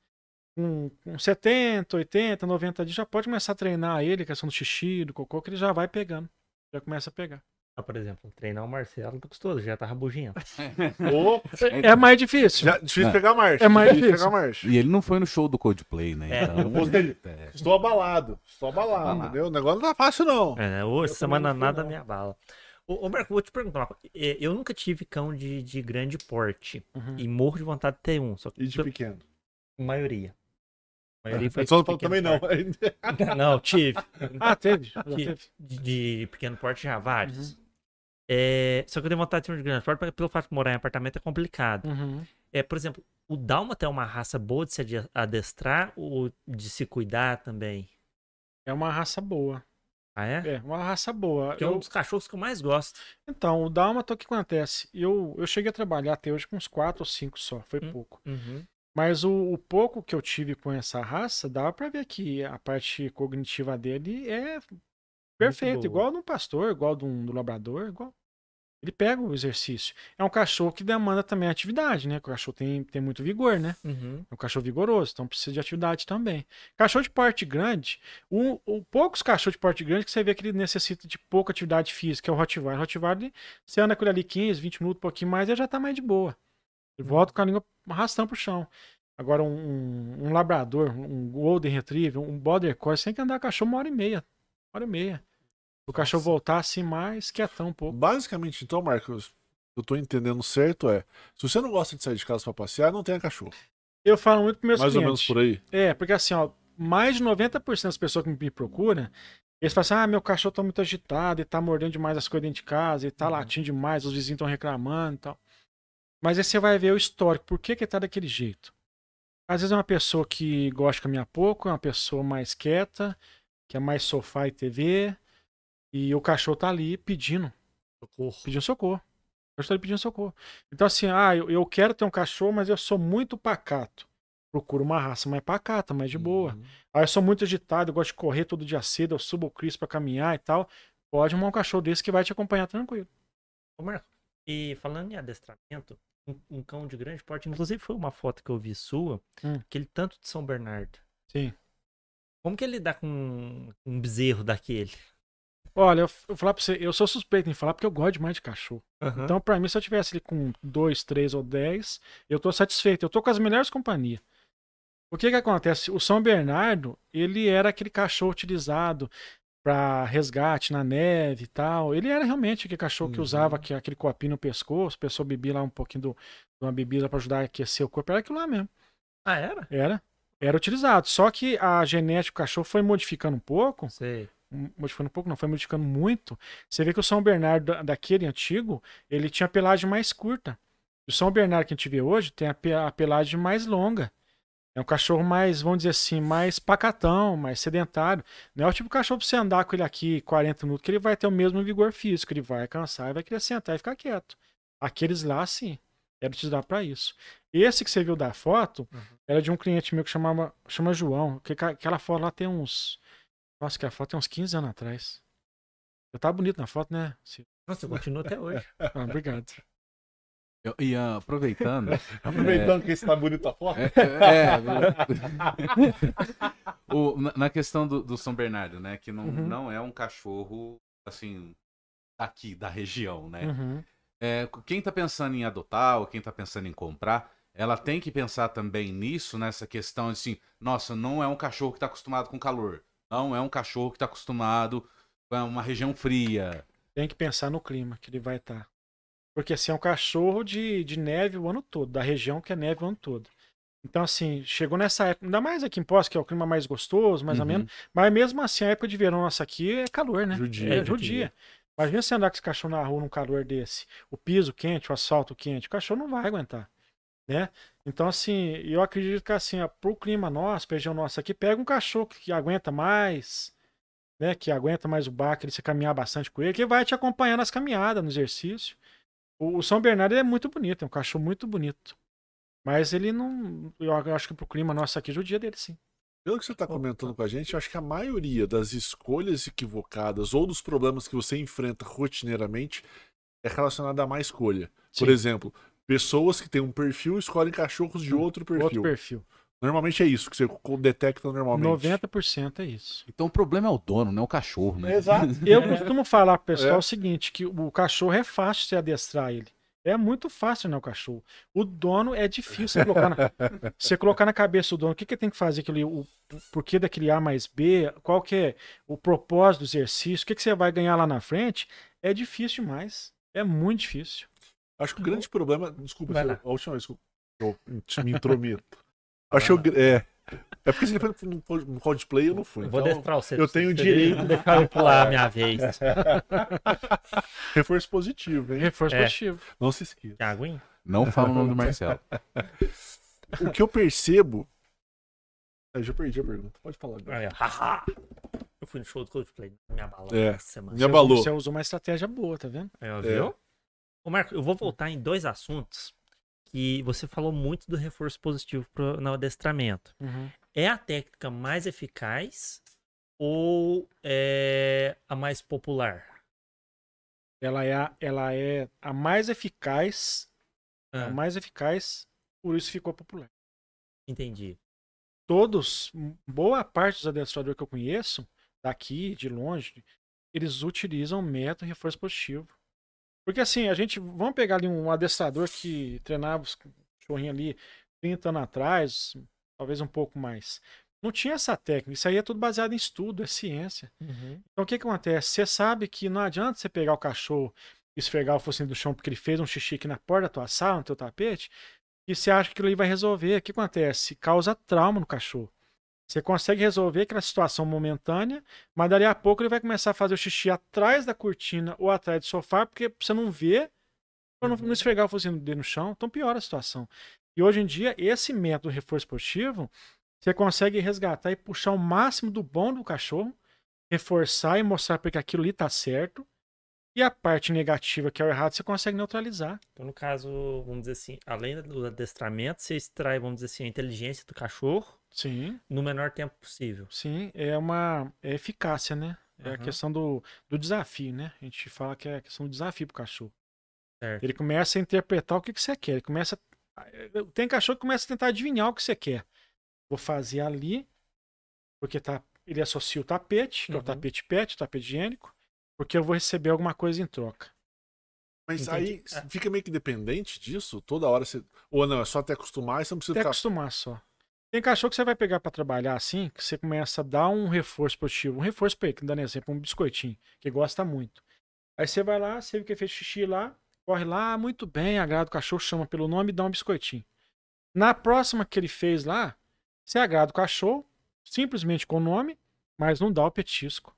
Com, com 70, 80, 90 dias já pode começar a treinar ele, questão do xixi, do cocô, que ele já vai pegando. Já começa a pegar. Ah, por exemplo, treinar o Marcelo tá custoso, já tá rabugento. Ou É mais difícil. já, difícil É. pegar marcha. É mais difícil difícil. pegar marcha. E ele não foi no show do Coldplay, né? É, Então, seja, é. Estou abalado. Estou abalado, Abalado. entendeu? O negócio não tá fácil, não. É, né? Hoje, Eu semana fui, nada não. me abala. Ô, ô, Marco, vou te perguntar uma coisa. É, Eu nunca tive cão de, de grande porte. Uhum. E morro de vontade de ter um. Só que E de pela pequeno. maioria. A maioria foi É, só também não. porte. Não, tive. Ah, teve. De, de pequeno porte já, vários. Uhum. É, só que eu tenho vontade de ter um de grande porte, pelo fato de morar em apartamento é complicado. Uhum. É, por exemplo, o Dálmata é uma raça boa de se ade- adestrar ou de se cuidar também? É uma raça boa. Ah, é? É, uma raça boa. Que é um Eu- dos cachorros que eu mais gosto. Então, o Dálmata, o que acontece? Eu, eu cheguei a trabalhar até hoje com uns 4 ou 5 só, foi Hum. pouco. Uhum. Mas o, o pouco que eu tive com essa raça, dava pra ver que a parte cognitiva dele é perfeita, igual do pastor, igual do, do labrador, igual. Ele pega o exercício. É um cachorro que demanda também atividade, né? O cachorro tem, tem muito vigor, né? Uhum. É um cachorro vigoroso, então precisa de atividade também. Cachorro de porte grande, o, o- poucos cachorros de porte grande que você vê que ele necessita de pouca atividade física, é o Rottweiler. O Rottweiler, você anda com ele ali 15, 20 minutos, um pouquinho mais, ele já tá mais de boa. Ele volta com a língua arrastando pro chão. Agora, um, um- labrador, um Golden Retriever, um Border Collie, você tem que andar cachorro uma hora e meia. Uma hora e meia. O cachorro voltar assim mais quietão um pouco. Basicamente, então, Marcos, eu tô entendendo certo é, se você não gosta de sair de casa pra passear, não tenha cachorro. Eu falo muito para meus Mais ou clientes. menos por aí. É, porque assim, ó, mais de 90% das pessoas que me procuram, eles falam assim: ah, meu cachorro tá muito agitado, ele tá mordendo demais as coisas dentro de casa, ele tá Uhum. latindo demais, os vizinhos estão reclamando e tal. Mas aí você vai ver o histórico, por que que tá daquele jeito. Às vezes é uma pessoa que gosta de caminhar pouco, é uma pessoa mais quieta, que é mais sofá e TV, e o cachorro tá ali pedindo, Socorro. pedindo socorro. O cachorro tá ali pedindo socorro. Então assim, ah, eu, eu quero ter um cachorro, mas eu sou muito pacato. Procuro uma raça mais pacata, mais de boa. Uhum. Ah, eu sou muito agitado, eu gosto de correr todo dia cedo, eu subo o Cris pra caminhar e tal. Pode arrumar um cachorro desse que vai te acompanhar tranquilo. Ô, Marco, e falando em adestramento, um, cão de grande porte, inclusive foi uma foto que eu vi sua, Hum. aquele tanto de São Bernardo. Sim. Como que ele dá com um bezerro daquele? Olha, eu vou falar pra você, eu sou suspeito em falar porque eu gosto demais de cachorro. Aham. Então, pra mim, se eu tivesse ali com dois, três ou dez, eu tô satisfeito. Eu tô com as melhores companhias. O que que acontece? O São Bernardo, ele era aquele cachorro utilizado pra resgate na neve e tal. Ele era realmente aquele cachorro que Uhum. usava que- aquele copinho no pescoço, a pessoa bebia lá um pouquinho do- de uma bebida pra ajudar a aquecer o corpo. Era aquilo lá mesmo. Ah, era? Era. Era utilizado. Só que a genética do cachorro foi modificando um pouco Sei. Modificando um pouco, não, foi modificando muito. Você vê que o São Bernardo da- daquele antigo, ele tinha a pelagem mais curta. O São Bernardo que a gente vê hoje tem a, pe- a pelagem mais longa. É um cachorro mais, vamos dizer assim, mais pacatão, mais sedentário. Não é o tipo de cachorro pra você andar com ele aqui 40 minutos, que ele vai ter o mesmo vigor físico, ele vai cansar e vai querer sentar e ficar quieto. Aqueles lá, sim, era utilizado para isso. Esse que você viu da foto, Uhum. era de um cliente meu que chamava, chama João. Que, aquela foto lá tem uns. Nossa, que a foto tem uns 15 anos atrás. Eu tava bonito na foto, né? Nossa, eu continuo até hoje. Ah, obrigado. Eu- e ah, aproveitando. Aproveitando que esse tá bonito a foto. É, é, é. O- na, na questão do, do São Bernardo, né? Que não, Uhum. não é um cachorro, assim, aqui, da região, né? Uhum. É, quem tá pensando em adotar ou quem tá pensando em comprar, ela tem que pensar também nisso, nessa questão assim, nossa, não é um cachorro que tá acostumado com calor. Não é um cachorro que tá acostumado com uma região fria. Tem que pensar no clima que ele vai estar. Porque assim, é um cachorro de, de neve o ano todo, da região que é neve o ano todo. Então, assim, chegou nessa época, ainda mais aqui em Poços, que é o clima mais gostoso, mais ou Uhum. menos. Mas mesmo assim, a época de verão nossa aqui é calor, né? Judia. É judia. Imagina você andar com esse cachorro na rua num calor desse. O piso quente, o asfalto quente, o cachorro não vai aguentar. Né? Então, assim, eu acredito que assim, ó, pro clima nosso, pra região nossa aqui, pega um cachorro que aguenta mais, né? Que aguenta mais o baque, ele você caminhar bastante com ele, que vai te acompanhar nas caminhadas, no exercício. O, o São Bernardo é muito bonito, é um cachorro muito bonito. Mas ele não. Eu acho que pro clima nosso aqui, judia dele, sim. Pelo que você está comentando com a gente, eu acho que a maioria das escolhas equivocadas ou dos problemas que você enfrenta rotineiramente é relacionada a má escolha. Por Sim. exemplo, pessoas que têm um perfil escolhem cachorros de outro perfil. Outro perfil. Normalmente é isso que você detecta normalmente. 90% é isso. Então o problema é o dono, não é o cachorro, né? Exato. Eu costumo falar pro pessoal É. o seguinte, que o cachorro é fácil você adestrar ele. É muito fácil, né, o cachorro. O dono é difícil você colocar na, você colocar na cabeça do dono o que, que ele tem que fazer, aquele, o porquê daquele A mais B, qual que é o propósito do exercício, o que, que você vai ganhar lá na frente, é difícil demais. É muito difícil. Acho que o grande problema. Desculpa, Vai se eu- lá. a última vez que eu eu me intrometo. Acho que eu, é, é porque se ele foi no, Coldplay, eu não fui. Eu vou então, destrar você. eu tenho direito. tem Deixar eu pular a minha vez. reforço positivo, hein? Reforço É. positivo. Não se esqueça. Aguinha? Não fala o nome do Marcelo. O que eu percebo. Eu já perdi a pergunta. Pode falar agora. Eu fui no show do Coldplay. Me abalou É. essa semana. Me abalou. Você usou uma estratégia boa, tá vendo? Aí, ó, É. Ô, Marco, eu vou voltar em dois assuntos que você falou muito do reforço positivo pro, no adestramento. É a técnica mais eficaz ou é a mais popular? Ela é, a, ela é a mais eficaz, a Ah, mais eficaz, por isso ficou popular. entendi. todos, boa parte dos adestradores que eu conheço, daqui, de longe, eles utilizam método reforço positivo. Porque assim, a gente, vamos pegar ali um adestrador que treinava os cachorrinhos ali 30 anos atrás, talvez um pouco mais. Não tinha essa técnica, isso aí é tudo baseado em estudo, é ciência. Uhum. Então o que, que acontece? Você sabe que não adianta você pegar o cachorro e esfregar o focinho do chão porque ele fez um xixi aqui na porta da tua sala, no teu tapete, e você acha que aquilo ali vai resolver. O que acontece? Causa trauma no cachorro. Você consegue resolver aquela situação momentânea, mas dali a pouco ele vai começar a fazer o xixi atrás da cortina ou atrás do sofá, porque você não vê, para não, não esfregar o focinho dele no chão, então piora a situação. E hoje em dia, esse método reforço positivo, você consegue resgatar e puxar o máximo do bom do cachorro, reforçar e mostrar porque aquilo ali tá certo. E a parte negativa, que é o errado, você consegue neutralizar. Então, no caso, vamos dizer assim, além do adestramento, você extrai, vamos dizer assim, a inteligência do cachorro Sim, no menor tempo possível. sim, é uma é eficácia, né? É a Aham. questão do, do desafio, né? A gente fala que é a questão do desafio pro cachorro. Certo. Ele começa a interpretar o que, que você quer. Ele começa. Tem cachorro que começa a tentar adivinhar o que você quer. Vou fazer ali, porque tá, ele associa o tapete, que é o Uhum. tapete pet, o tapete higiênico. porque eu vou receber alguma coisa em troca. Mas Entendi. aí fica meio que dependente disso? Toda hora você. Ou não, é só até acostumar e você não precisa Até ficar. acostumar só. Tem cachorro que você vai pegar pra trabalhar assim, que você começa a dar um reforço positivo. Um reforço pra ele, que dando exemplo, um biscoitinho, que gosta muito. Aí você vai lá, você viu que fez xixi lá, corre lá, muito bem, agrada o cachorro, chama pelo nome e dá um biscoitinho. Na próxima que ele fez lá, você agrada o cachorro, simplesmente com o nome, mas não dá o petisco.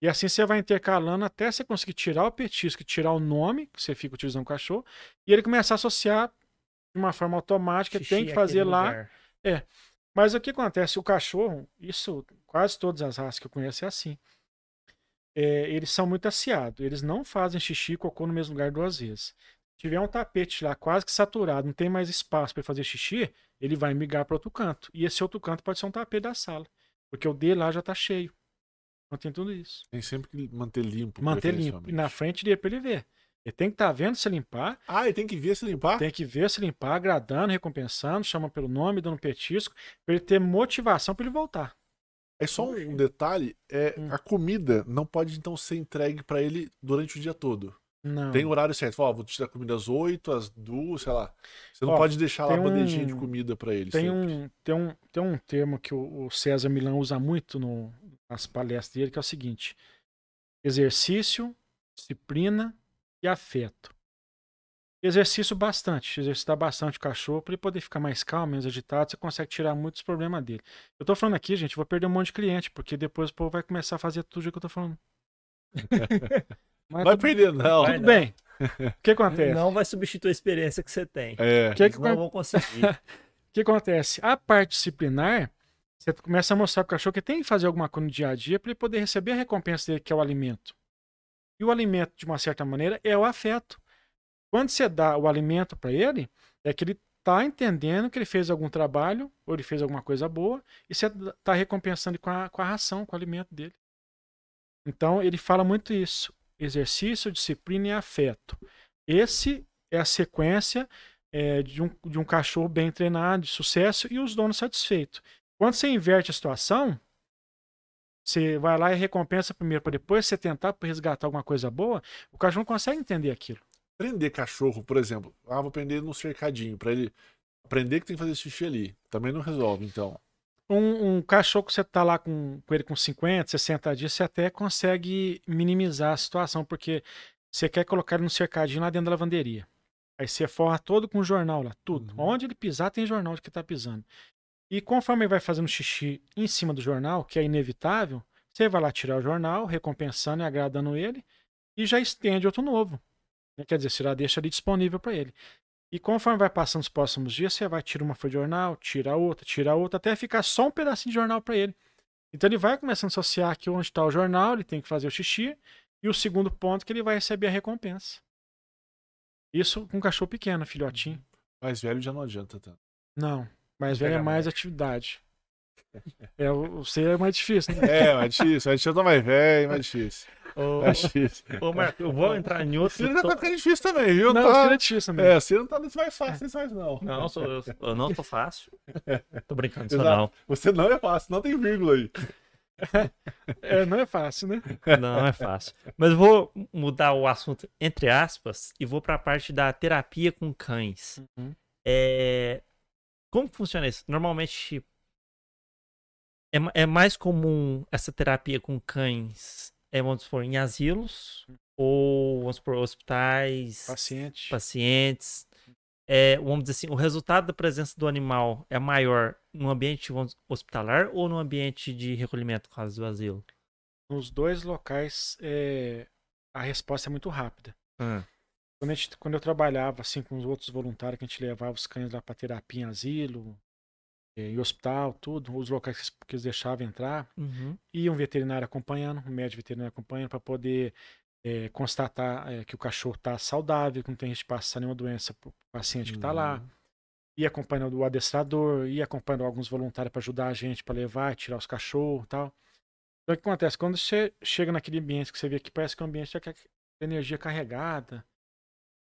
E assim você vai intercalando até você conseguir tirar o petisco e tirar o nome, que você fica utilizando o cachorro, e ele começar a associar de uma forma automática, Xixi tem que é fazer lá. lugar. Mas o que acontece? O cachorro, isso quase todas as raças que eu conheço é assim. É, eles são muito aciados. Eles não fazem xixi e cocô no mesmo lugar duas vezes. Se tiver um tapete lá quase que saturado, não tem mais espaço para fazer xixi, ele vai migrar para outro canto. E esse outro canto pode ser um tapete da sala. Porque o dele lá já tá cheio. Então tem tudo isso. Tem sempre que manter limpo. Manter limpo. E na frente dele para ele ver. Ele tem que estar vendo se limpar, Ah, ele tem que ver se limpar? tem que ver se limpar, agradando, recompensando, chama pelo nome, dando petisco, para ele ter motivação para ele voltar. É só um detalhe: é, Hum. a comida não pode então ser entregue pra ele durante o dia todo. Não. Tem horário certo. Ó, vou te dar comida às 8, às 2, sei lá. Você não Ó, pode deixar lá a tem bandejinha de um- comida pra ele. Tem sempre. um, tem, um, tem um termo que o, o César Milão usa muito no, nas palestras dele, que é o seguinte: exercício, disciplina e afeto. Exercício bastante, exercitar bastante o cachorro para ele poder ficar mais calmo, menos agitado, você consegue tirar muitos problemas dele. Eu tô falando aqui, gente, vou perder um monte de cliente, porque depois o povo vai começar a fazer tudo o que eu tô falando. Mas Vai tudo, perder, não. Vai tudo bem. O que acontece? Não vai substituir a experiência que você tem. É. O que, que, não vão conseguir. O que acontece? A parte disciplinar, você começa a mostrar pro cachorro que tem que fazer alguma coisa no dia a dia para ele poder receber a recompensa dele, que é o alimento. E o alimento, de uma certa maneira, é o afeto. Quando você dá o alimento para ele, é que ele tá entendendo que ele fez algum trabalho, ou ele fez alguma coisa boa, e você tá recompensando com a, com a ração, com o alimento dele. Então, ele fala muito isso: exercício, disciplina e afeto. Esse é a sequência é, de, um, de um cachorro bem treinado, de sucesso, e os donos satisfeitos. Quando você inverte a situação, você vai lá e recompensa primeiro para depois você tentar resgatar alguma coisa boa, o cachorro não consegue entender aquilo. Prender cachorro, por exemplo. Ah, vou prender num cercadinho. Pra ele aprender que tem que fazer xixi ali. Também não resolve, então. Um, um cachorro que você tá lá com, com ele com 50, 60 dias, você até consegue minimizar a situação, porque você quer colocar ele no cercadinho lá dentro da lavanderia. Aí você forra todo com jornal lá, tudo. Uhum. Onde ele pisar, tem jornal de que tá pisando. E conforme ele vai fazendo xixi em cima do jornal, que é inevitável, você vai lá tirar o jornal, recompensando e agradando ele, e já estende outro novo. Né? Quer dizer, você já deixa ali disponível para ele. E conforme vai passando os próximos dias, você vai tirar uma folha de jornal, tira outra, tira outra, até ficar só um pedacinho de jornal para ele. Então ele vai começando a associar que onde está o jornal, ele tem que fazer o xixi, e o segundo ponto que ele vai receber a recompensa. Isso com um cachorro pequeno, filhotinho. Mais velho já não adianta tanto. Não, mais velho é mais atividade. É, o seu é mais difícil, né? É, mais difícil. A gente já tá mais velho, mais difícil. Ô, Mais difícil. ô, Marco, eu vou entrar em outro. Ciro já tá ficando difícil também, viu? Não, tá... é difícil também. É, Ciro não tá nesse mais fácil, nesse mais não. Não, sou, eu, eu não sou fácil. Tô brincando, Exato. não. Você não é fácil, não tem vírgula aí. É, não é fácil, né? Não é fácil. Mas eu vou mudar o assunto, entre aspas, e vou pra parte da terapia com cães. Uhum. É... Como que funciona isso? Normalmente é, é mais comum essa terapia com cães, é, vamos supor, em asilos ou, vamos supor, hospitais, Paciente. pacientes. É, vamos dizer assim, o resultado da presença do animal é maior no ambiente vamos, hospitalar ou no ambiente de recolhimento, no caso do asilo? Nos dois locais, é, a resposta é muito rápida. Quando, gente- quando eu trabalhava assim com os outros voluntários, que a gente levava os cães lá para terapia em asilo, eh, em hospital, tudo, os locais que eles- que deixavam entrar, Uhum. e um veterinário acompanhando, um médico veterinário acompanhando, para poder eh, constatar eh, que o cachorro está saudável, que não tem risco de passar nenhuma doença para o paciente que está lá. E acompanhando o adestrador, e acompanhando alguns voluntários para ajudar a gente, para levar tirar os cachorros e tal. Então o que acontece? Quando você chega naquele ambiente que você vê que parece que é um ambiente com energia carregada,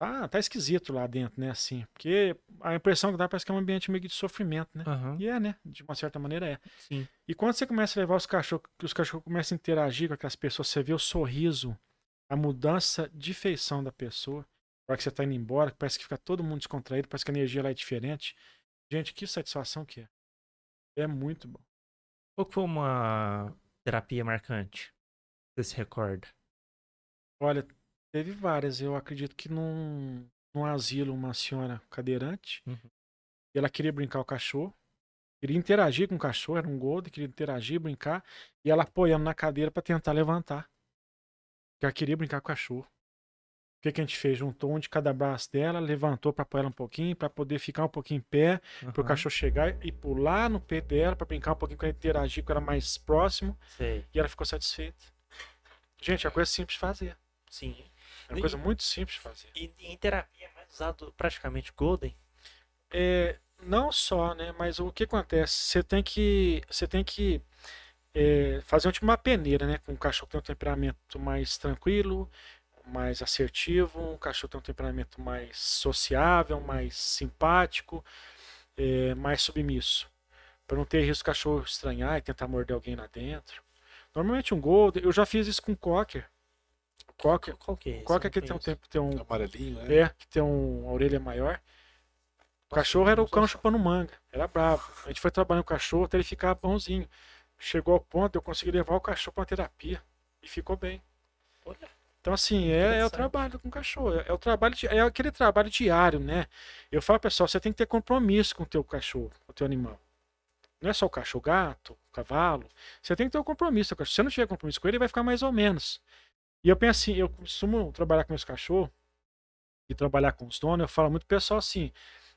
tá, tá esquisito lá dentro, né? Assim, porque a impressão que dá parece que é um ambiente meio de sofrimento, né? Aham. E é, né? De uma certa maneira é. Sim. E quando você começa a levar os cachorros, que os cachorros começam a interagir com aquelas pessoas, você vê o sorriso a mudança de feição da pessoa. Na hora que você tá indo embora, parece que fica todo mundo descontraído, parece que a energia lá é diferente. Gente, que satisfação que é. É muito bom. Qual que foi uma terapia marcante? Você se recorda? Olha, teve várias. Eu acredito que num, num asilo, uma senhora cadeirante, Uhum. e ela queria brincar com o cachorro, queria interagir com o cachorro, era um golden, queria interagir, brincar, e ela apoiando na cadeira para tentar levantar. Porque ela queria brincar com o cachorro. O que, que a gente fez? Juntou um de cada braço dela, levantou para apoiar ela um pouquinho, para poder ficar um pouquinho em pé, para o cachorro chegar e pular no peito dela, para brincar um pouquinho com ela, interagir com ela mais próximo, Sei. e ela ficou satisfeita. Gente, é coisa simples de fazer. Sim. É uma E- coisa muito simples de fazer. E em terapia é mais usado praticamente Golden? É, não só, né? Mas o que acontece? Você tem que, você tem que é, fazer tipo uma peneira, né? Com um cachorro que tem um temperamento mais tranquilo, mais assertivo, um cachorro que tem um temperamento mais sociável, mais simpático, é, mais submisso. Para não ter risco do cachorro estranhar e tentar morder alguém lá dentro. Normalmente um Golden, eu já fiz isso com. Cocker, Qual que é esse? Eu que não tem um tempo, tem um Amarelinho, né? é, que tem um, uma orelha maior. O cachorro era o cão chupando manga. Era bravo. A gente foi trabalhando com o cachorro até ele ficar bonzinho. Chegou ao ponto de eu conseguir levar o cachorro para uma terapia. E ficou bem. Olha. Então, assim, é, é o trabalho com o cachorro. É, é o trabalho, é aquele trabalho diário, né? Eu falo, pessoal, você tem que ter compromisso com o teu cachorro, com o teu animal. Não é só o cachorro, gato, o cavalo. Você tem que ter um compromisso. com o cachorro. Se você não tiver compromisso com ele, ele vai ficar mais ou menos. E eu penso assim, eu costumo trabalhar com meus cachorros e trabalhar com os donos, eu falo muito pessoal assim,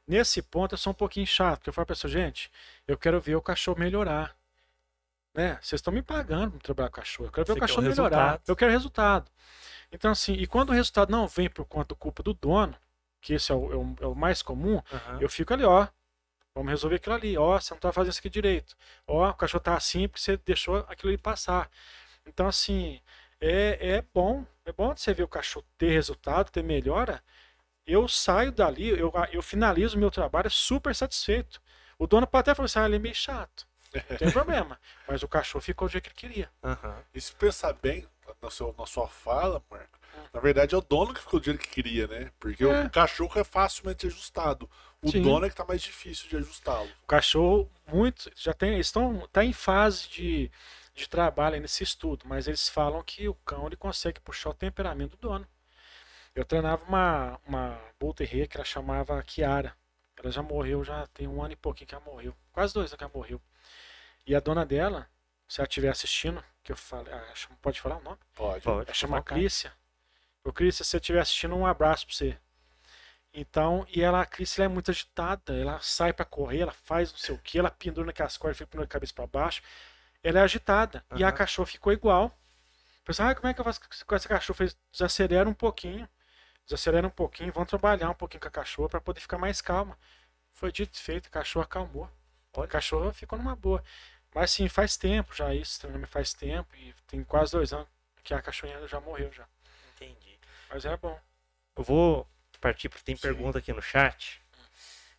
nesse ponto eu sou um pouquinho chato, porque eu falo pra pessoal, gente, eu quero ver o cachorro melhorar. Né? Vocês estão me pagando pra trabalhar com o cachorro. Eu quero ver Você o cachorro melhorar. resultado. Eu quero resultado. Então, assim, e quando o resultado não vem por conta culpa do dono, que esse é o, é o- é o mais comum, Aham. eu fico ali, ó. Vamos resolver aquilo ali. Ó, você não tá fazendo isso aqui direito. Ó, o cachorro tá assim porque você deixou aquilo ali passar. Então, assim, é, é bom. É bom você ver o cachorro ter resultado, ter melhora. Eu saio dali, eu, eu finalizo o meu trabalho super satisfeito. O dono pode até falar assim, ah, ele é meio chato. Não tem problema. Mas o cachorro ficou do jeito que ele queria. Aham. E se pensar bem na, seu, na sua fala, Marco, na verdade é o dono que ficou do jeito que queria, né? Porque É. o cachorro é facilmente ajustado. O Sim. dono é que tá mais difícil de ajustá-lo. O cachorro, muito, já tem, estão tá em fase de, de trabalho nesse estudo, mas eles falam que o cão ele consegue puxar o temperamento do dono. Eu treinava uma, uma Bull Terrier que ela chamava Kiara. Ela já morreu, já tem um ano e pouquinho que ela morreu. Quase dois anos que ela morreu. E a dona dela, se ela estiver assistindo, que eu falei, ah, pode falar o nome? Pode. Pode. Ela chama. Clícia. Ô, Clícia, se você estiver assistindo, um abraço pra você. Então, e ela, a Clícia ela é muito agitada. Ela sai pra correr, ela faz não sei o que, ela pendura naquelas cordas, fica pendurando a cabeça pra baixo. Ela é agitada. E a cachorra ficou igual. Pensei, ah, como é que eu faço com essa cachorra? Fez, desacelera um pouquinho. Desacelera um pouquinho, vão trabalhar um pouquinho com a cachorra pra poder ficar mais calma. Foi dito e feito, a cachorra acalmou. A cachorra ficou numa boa. Mas sim, faz tempo já isso, treinamento faz tempo. E tem quase dois anos que a cachorrinha já morreu já. Entendi. Mas é bom. Eu vou partir porque tem pergunta aqui no chat.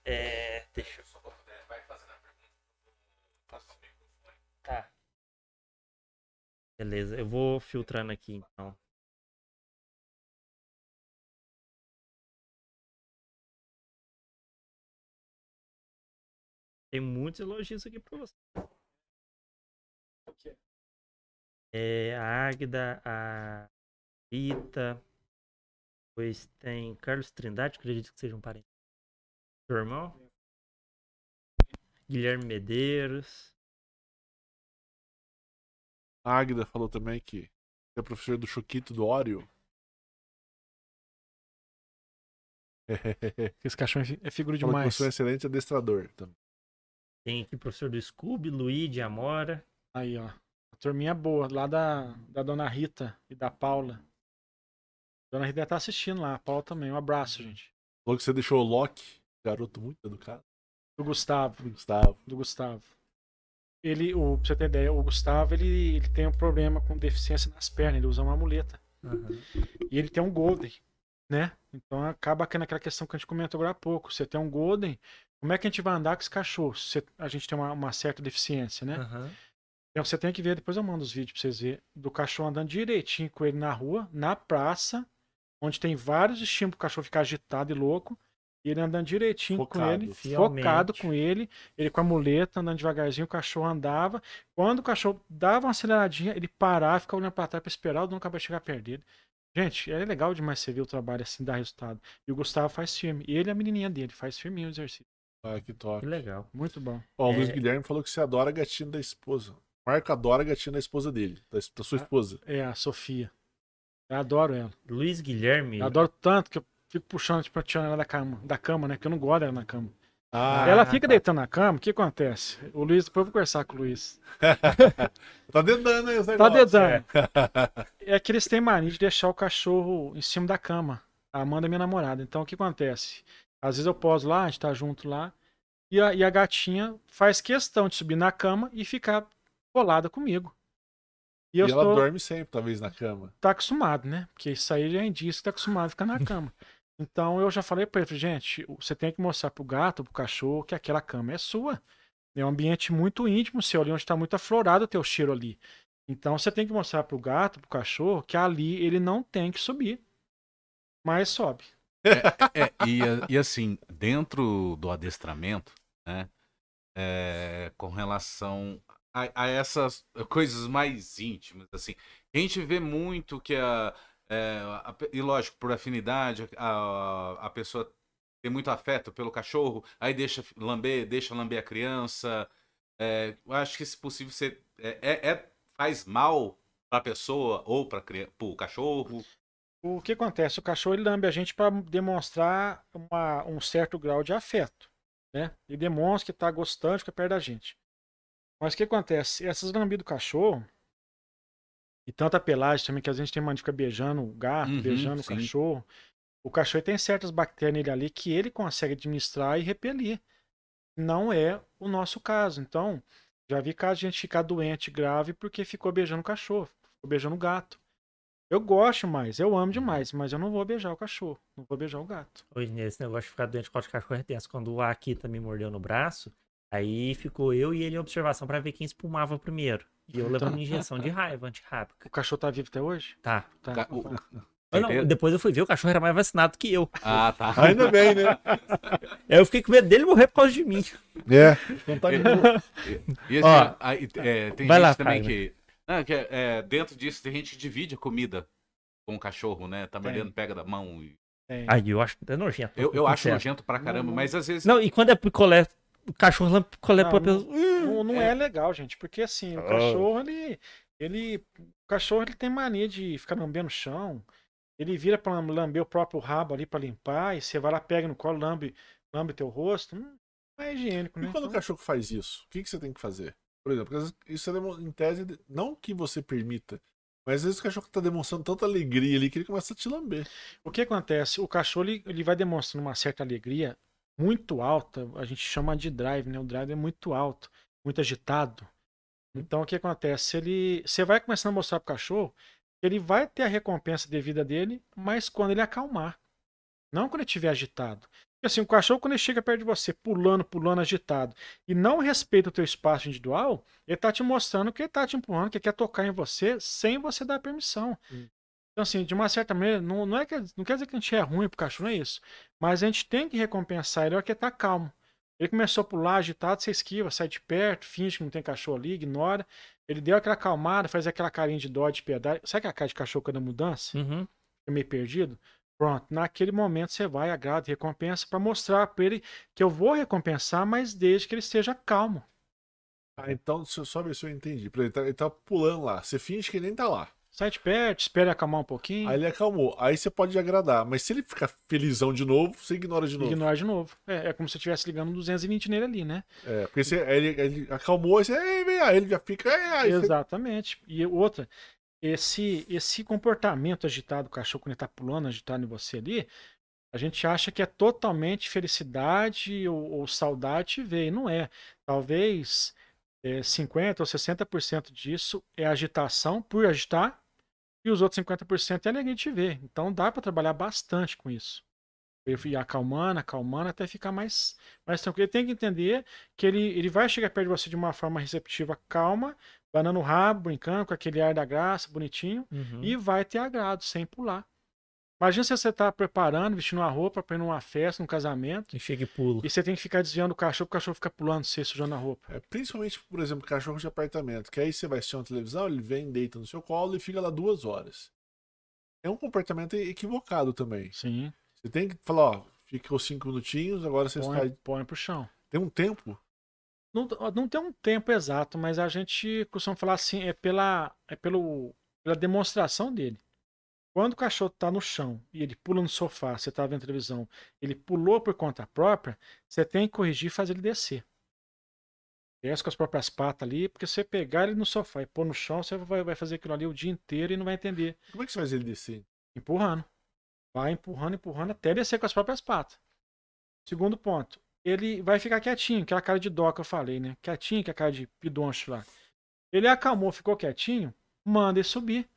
É. Deixa eu. Beleza, eu vou filtrando aqui então. Tem muitos elogios aqui pra você. É a Águida, a Rita. Depois tem Carlos Trindade, acredito que seja um parente. Seu irmão? Guilherme Medeiros. A Águida falou também que é professor do Choquito do Oreo. Esse cachorro é é figura Falou que demais. você é um excelente adestrador. também. Tem aqui o professor do Scooby, Luigi, Amora. Aí, ó. A turminha boa, lá da, da dona Rita e da Paula. Dona Rita tá assistindo lá, a Paula também. Um abraço, gente. Falou que você deixou o Loki, garoto muito educado. Do Gustavo. do Gustavo. Do Gustavo. Ele, o, pra você ter ideia, o Gustavo ele, ele tem um problema com deficiência nas pernas, ele usa uma muleta. E ele tem um Golden, né? Então acaba que naquela questão que a gente comentou agora há pouco. Você tem um Golden, como é que a gente vai andar com esse cachorro? Se a gente tem uma, uma certa deficiência, né? Aham. Então você tem que ver, depois eu mando os vídeos pra vocês verem, do cachorro andando direitinho com ele na rua, na praça, onde tem vários estímulos pro cachorro ficar agitado e louco. E ele andando direitinho com Focado, ele, fielmente. focado com ele, ele com a muleta, andando devagarzinho, o cachorro andava. Quando o cachorro dava uma aceleradinha, ele parava, ficava olhando pra trás pra esperar o dono acabar de chegar perto dele. Gente, é legal demais você ver o trabalho assim, dar resultado. E o Gustavo faz firme. E ele e a menininha dele, faz firminho o exercício. Ah, que top. Que legal. Muito bom. Ó, o Luiz É. Guilherme falou que você adora a gatinha da esposa. Marco adora a gatinha da esposa dele, da, da sua Ah. esposa. É a Sofia. Eu adoro ela. Luiz Guilherme. Eu adoro tanto que eu fico puxando, tipo, tirando ela da cama, da cama, né? Que eu não gosto dela na cama. Ah, ela fica tá. deitando na cama, o que acontece? O Luiz, depois eu vou conversar com o Luiz. tá dedando aí Tá dedando. É que eles têm mania de deixar o cachorro em cima da cama. A Amanda é minha namorada. Então o que acontece? Às vezes eu poso lá, a gente tá junto lá, e a, e a gatinha faz questão de subir na cama e ficar colada comigo. E E ela dorme sempre, talvez, na cama. tá acostumado, né? Porque isso aí já é indício que tá acostumado a ficar na cama. Então eu já falei pra ele, gente, você tem que mostrar pro gato, pro cachorro, que aquela cama é sua. É um ambiente muito íntimo seu ali, onde tá muito aflorado o teu cheiro ali. Então você tem que mostrar pro gato, pro cachorro, que ali ele não tem que subir. Mas sobe. É, e, a- e assim, dentro do adestramento, né? é, com relação a, a essas coisas mais íntimas, assim, a gente vê muito que a, é, a e lógico, por afinidade, a, a pessoa tem muito afeto pelo cachorro, aí deixa lamber, deixa lamber a criança. é, eu acho que se possível você é, é- é- faz mal para a pessoa ou para o cachorro. O que acontece? O cachorro ele lambe a gente para demonstrar uma- um certo grau de afeto. Né? Ele demonstra que está gostando de ficar perto da gente. Mas o que acontece? Essas lambidas do cachorro, e tanta pelagem também, que às vezes a gente tem mania de ficar beijando o gato, Uhum, beijando sim. o cachorro. O cachorro tem certas bactérias nele ali que ele consegue administrar e repelir. Não é o nosso caso. Então, já vi caso de gente ficar doente, grave, porque ficou beijando o cachorro, ficou beijando o gato. Eu gosto mais, eu amo demais, mas eu não vou beijar o cachorro, não vou beijar o gato. Hoje nesse negócio de ficar doente com de cachorro é tenso. Quando o Akita me mordeu no braço, aí ficou eu e ele em observação pra ver quem espumava primeiro. E eu levando injeção de raiva antirrábica. O cachorro tá vivo até hoje? Tá. Tá. Ca- o- Mas não, depois eu fui ver, o cachorro era mais vacinado que eu. Ah, tá. Ainda bem, né? Eu fiquei com medo dele morrer por causa de mim. É. Não tá E assim, Ó, aí, é, tem vai gente lá, também que. Ah, que é, é, dentro disso, tem gente que divide a comida com o cachorro, né? Tá mordendo, pega da mão. e- Tem. Aí eu acho é nojento. Eu, eu acho sincero. nojento pra caramba, Não, mas às vezes. Não, e quando é picolé, o cachorro picolé Não, não- Não, não é. legal, gente, porque assim, o Ah. cachorro, ele, ele. O cachorro ele tem mania de ficar lambendo o chão. Ele vira pra lamber o próprio rabo ali pra limpar, e você vai lá, pega no colo, lambe, lambe teu rosto. Hum, Não é higiênico, né? E quando o Então, cachorro faz isso, o que, que você tem que fazer? Por exemplo, porque às vezes isso é em tese, não que você permita, mas às vezes o cachorro tá demonstrando tanta alegria ali que ele começa a te lamber. O que acontece? O cachorro ele, ele vai demonstrando uma certa alegria muito alta, a gente chama de drive, né? O drive é muito alto, muito agitado. Então o que acontece? Ele, você vai começando a mostrar pro cachorro que ele vai ter a recompensa devida dele, mas quando ele acalmar, não quando ele estiver agitado. Porque assim, o cachorro quando ele chega perto de você, pulando, pulando, agitado, e não respeita o teu espaço individual, ele tá te mostrando que ele tá te empurrando, que ele quer tocar em você sem você dar permissão. Então, assim, de uma certa maneira, não, não, é que, não quer dizer que a gente é ruim pro cachorro, não é isso. Mas a gente tem que recompensar ele, porque tá calmo. Ele começou a pular agitado, você esquiva, sai de perto, finge que não tem cachorro ali, ignora. Ele deu aquela calmada, faz aquela carinha de dó, de piedade. Sabe aquela cara de cachorro quando é mudança? Uhum. Fica meio perdido? Pronto, naquele momento você vai, agrada, recompensa, para mostrar para ele que eu vou recompensar, mas desde que ele esteja calmo. Ah, então, só ver se eu entendi. Ele tá, ele tá pulando lá, você finge que ele nem tá lá. Sai de perto, espere acalmar um pouquinho, Aí ele acalmou. Aí você pode agradar. Mas se ele ficar felizão de novo, você ignora de novo. ignora de novo. É, é como se você estivesse ligando 220 nele ali, né? É, porque você, ele, ele acalmou, você, "Ei, vem", aí ele já fica. Aí você- Exatamente. E outra, esse esse comportamento agitado do cachorro quando ele tá pulando, agitado em você ali, a gente acha que é totalmente felicidade ou, ou saudade ver, e não é. Talvez é, 50 ou 60% disso é agitação por agitar e os outros 50% é alegria de te ver. Então dá para trabalhar bastante com isso. Ele ir acalmando, acalmando, até ficar mais, mais tranquilo. Ele tem que entender que ele, ele vai chegar perto de você de uma forma receptiva, calma, banando o rabo, brincando com aquele ar da graça, bonitinho, Uhum. e vai ter agrado, sem pular. Imagina se você tá preparando, vestindo uma roupa para ir numa festa, num casamento, E chega e pula. e você tem que ficar desviando o cachorro, o cachorro fica pulando, você sujando a roupa. É, principalmente, por exemplo, cachorro de apartamento, que aí você vai assistir uma televisão, ele vem, deita no seu colo e fica lá duas horas. É um comportamento equivocado também. Sim. Você tem que falar, ó, ficou cinco minutinhos, agora você Põe, está. põe pro chão. Tem um tempo. Não, não tem um tempo exato, mas a gente costuma falar assim, é pela, é pelo, pela demonstração dele. Quando o cachorro tá no chão e ele pula no sofá, você tá vendo televisão, ele pulou por conta própria, você tem que corrigir e fazer ele descer. Desce com as próprias patas ali, porque se você pegar ele no sofá e pôr no chão, você vai, vai fazer aquilo ali o dia inteiro e não vai entender. Como é que você faz ele descer? Empurrando. Vai empurrando, empurrando, até descer com as próprias patas. Segundo ponto, ele vai ficar quietinho, aquela cara de dó que eu falei, né? Quietinho, que é a cara de pidoncho lá. Ele acalmou, ficou quietinho, manda ele subir.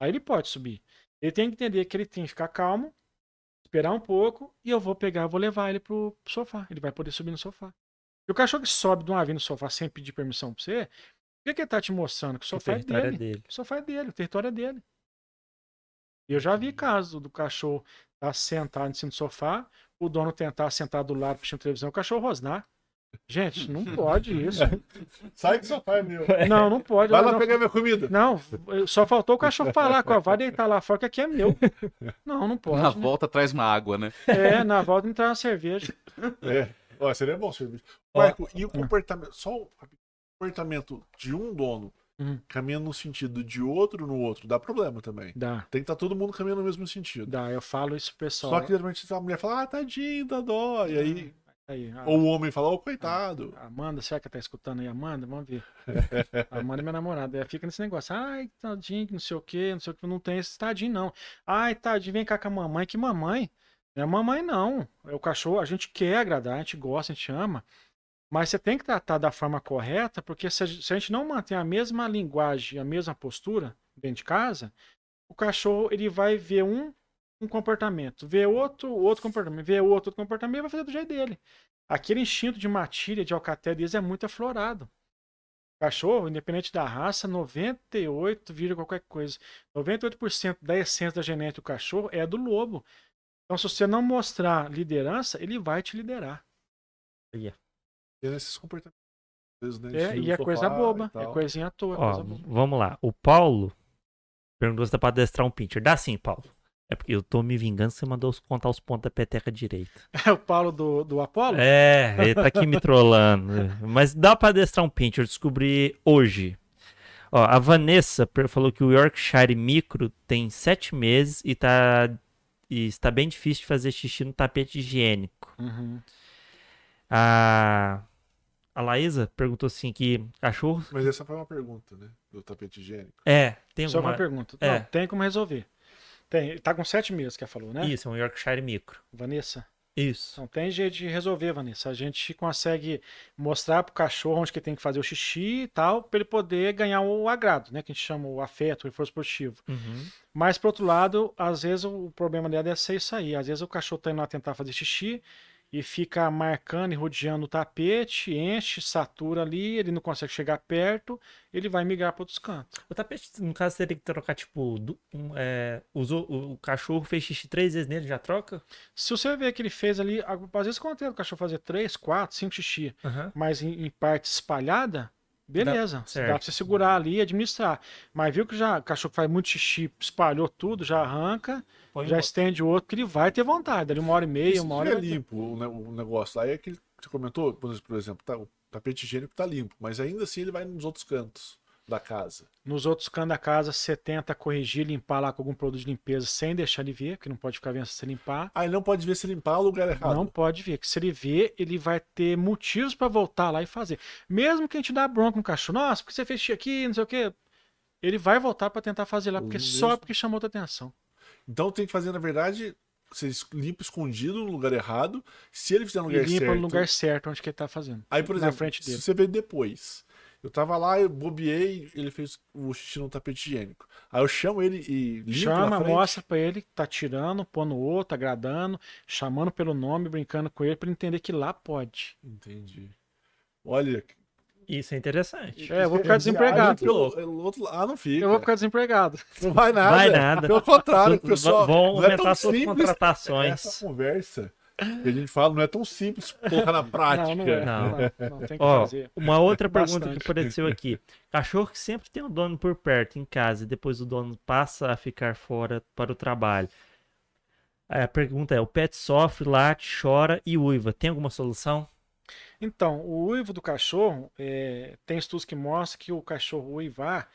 Aí ele pode subir. Ele tem que entender que ele tem que ficar calmo, esperar um pouco, e eu vou pegar, vou levar ele pro sofá. Ele vai poder subir no sofá. E o cachorro que sobe de uma vez no sofá sem pedir permissão pra você, o que, que ele tá te mostrando? Que o O sofá é território dele. é dele. O sofá é dele, o território é dele. Eu já vi casos do cachorro estar sentado em cima do sofá, o dono tentar sentar do lado assistindo televisão, o cachorro rosnar. Gente, não pode isso. Sai que sofá é meu. Não, não pode. Vai lá não, pegar minha comida. não, só faltou o cachorro falar, ó, vai deitar lá fora que aqui é meu. Não, não pode. Na né? volta traz uma água, né? É, na volta me traz uma cerveja. É. Ó, seria bom serviço. Marco, e o comportamento. Só o comportamento de um dono Hum. caminhando no sentido de outro no outro, dá problema também. Dá, Tem que estar todo mundo caminhando no mesmo sentido. dá. Eu falo isso pro pessoal. Só que geralmente a mulher fala, ah, tadinho, dá dó. E aí. Aí, a- Ou o homem fala, ô, coitado. Amanda, será que tá escutando aí? Amanda, vamos ver. A Amanda é minha namorada. Ela fica nesse negócio. Ai, tadinho, não sei o que, não sei o que. Não tem esse tadinho, não. Ai, tadinho, vem cá com a mamãe. Que mamãe? Não é mamãe, não. É o cachorro. A gente quer agradar, a gente gosta, a gente ama. Mas você tem que tratar da forma correta, porque se a gente se a gente não mantém a mesma linguagem, a mesma postura dentro de casa, o cachorro ele vai ver um, um comportamento, ver outro, outro comportamento, ver outro, outro comportamento e vai fazer do jeito dele. Aquele instinto de matilha, de alcaté deles é muito aflorado. Cachorro, independente da raça, 98, vira qualquer coisa. 98% da essência da genética do cachorro é do lobo. Então, se você não mostrar liderança, ele vai te liderar. Tem esses comportamentos. né, É, e é sofá coisa boba. e É coisinha à toa. Ó, coisa boba. vamos lá. O Paulo perguntou se dá pra adestrar um pincher. Dá sim, Paulo. É porque eu tô me vingando, você mandou os- contar os pontos da peteca direita. É o Paulo do, do Apolo? É, ele tá aqui me trollando. Mas dá pra adestrar um pincher, eu descobri hoje. Ó, a Vanessa falou que o Yorkshire Micro tem sete meses e tá e está bem difícil de fazer xixi no tapete higiênico. Uhum. A a Laísa perguntou assim que cachorro Mas essa foi uma pergunta, né? Do tapete higiênico. é, tem Só alguma uma pergunta. É. Não, tem como resolver. Tem. Tá com sete meses, que ela falou, né? Isso, é um Yorkshire Micro. Vanessa. Isso. Não tem jeito de resolver, Vanessa. A gente consegue mostrar pro cachorro onde que tem que fazer o xixi e tal, para ele poder ganhar o agrado, né? Que a gente chama o afeto, o reforço positivo. Uhum. Mas, por outro lado, às vezes o problema dela é ser isso aí. Às vezes o cachorro tá indo lá tentar fazer xixi e fica marcando e rodeando o tapete, enche, satura ali, ele não consegue chegar perto, ele vai migrar para outros cantos. O tapete, no caso, você teria que trocar, tipo, du- um, é, usou, o, o cachorro fez xixi três vezes nele, já troca? Se você vê que ele fez ali, às vezes acontece o cachorro fazer três, quatro, cinco xixi, Aham. mas em, em parte espalhada, beleza. Dá, certo. pra você segurar ali e administrar. Mas viu que já o cachorro faz muito xixi, espalhou tudo, já arranca, Põe já estende o outro, que ele vai ter vontade. Dali uma hora e meia, se uma hora. ter- limpo o, ne- o negócio, aí é que você comentou, por exemplo, por exemplo, tá, o tapete higiênico tá limpo, mas ainda assim ele vai nos outros cantos da casa. Nos outros cantos da casa, você tenta corrigir, limpar lá com algum produto de limpeza sem deixar ele ver, que não pode ficar vendo se limpar. Aí não pode ver se limpar o lugar errado. Não pode ver, que se ele ver, ele vai ter motivos para voltar lá e fazer. Mesmo que a gente dá bronca no cachorro, nossa, porque você fez xixi aqui, não sei o quê. Ele vai voltar para tentar fazer lá, porque Mesmo- só porque chamou outra atenção. Então tem que fazer, na verdade, você limpa escondido no lugar errado. Se ele fizer no lugar limpa certo. no lugar certo onde que ele tá fazendo. Aí, por na exemplo, frente dele. se você vê depois. Eu tava lá, eu bobeei, ele fez o xixi no tapete higiênico. Aí eu chamo ele e limpo Chama, mostra pra ele que tá tirando, pondo o outro, agradando, chamando pelo nome, brincando com ele, pra ele entender que lá pode. Entendi. Olha, Isso é interessante. É, eu vou ficar desempregado. outro lado- Ah, não fica. Eu vou ficar desempregado. Não vai nada. Vai nada. Pelo contrário, V- pessoal. vão não é aumentar tão suas simples contratações. Essa conversa que a gente fala não é tão simples colocar na prática. Não, não é. Não. Não, não, tem que Ó, fazer. uma outra pergunta Bastante. que apareceu aqui. Cachorro que sempre tem o dono por perto em casa e depois o dono passa a ficar fora para o trabalho. A pergunta é: o pet sofre, late, chora e uiva. Tem alguma solução? Então, o uivo do cachorro, é, tem estudos que mostram que o cachorro uivar,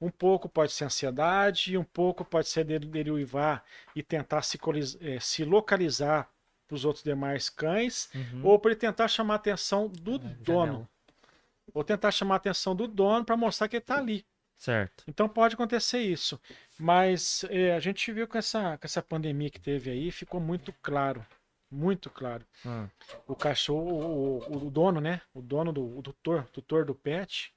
um pouco pode ser ansiedade, e um pouco pode ser dele, dele uivar e tentar se, é, se localizar para os outros demais cães, Uhum. ou para ele tentar chamar a atenção do janela. dono. Ou tentar chamar a atenção do dono para mostrar que ele está ali. Certo. Então pode acontecer isso. Mas é, a gente viu com essa, com essa pandemia que teve aí, ficou muito claro. Muito claro. Ah, O cachorro, o, o dono, né? O dono do o tutor, tutor do pet,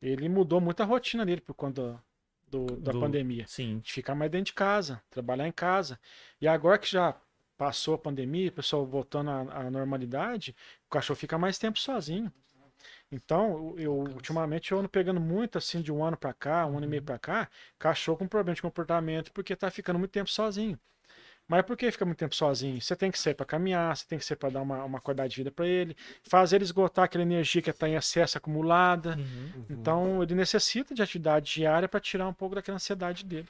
ele mudou muito a rotina dele por conta do, da Do- pandemia. sim. De ficar mais dentro de casa, trabalhar em casa. E agora que já passou a pandemia, o pessoal voltando à, à normalidade, o cachorro fica mais tempo sozinho. Então, eu ultimamente eu ando pegando muito assim de um ano pra cá, um ano e meio pra cá, cachorro com problema de comportamento porque tá ficando muito tempo sozinho. Mas por que fica muito tempo sozinho? Você tem que ser para caminhar, você tem que ser para dar uma, uma qualidade de vida para ele, fazer ele esgotar aquela energia que está em excesso acumulada. Uhum. Então, ele necessita de atividade diária para tirar um pouco daquela ansiedade dele.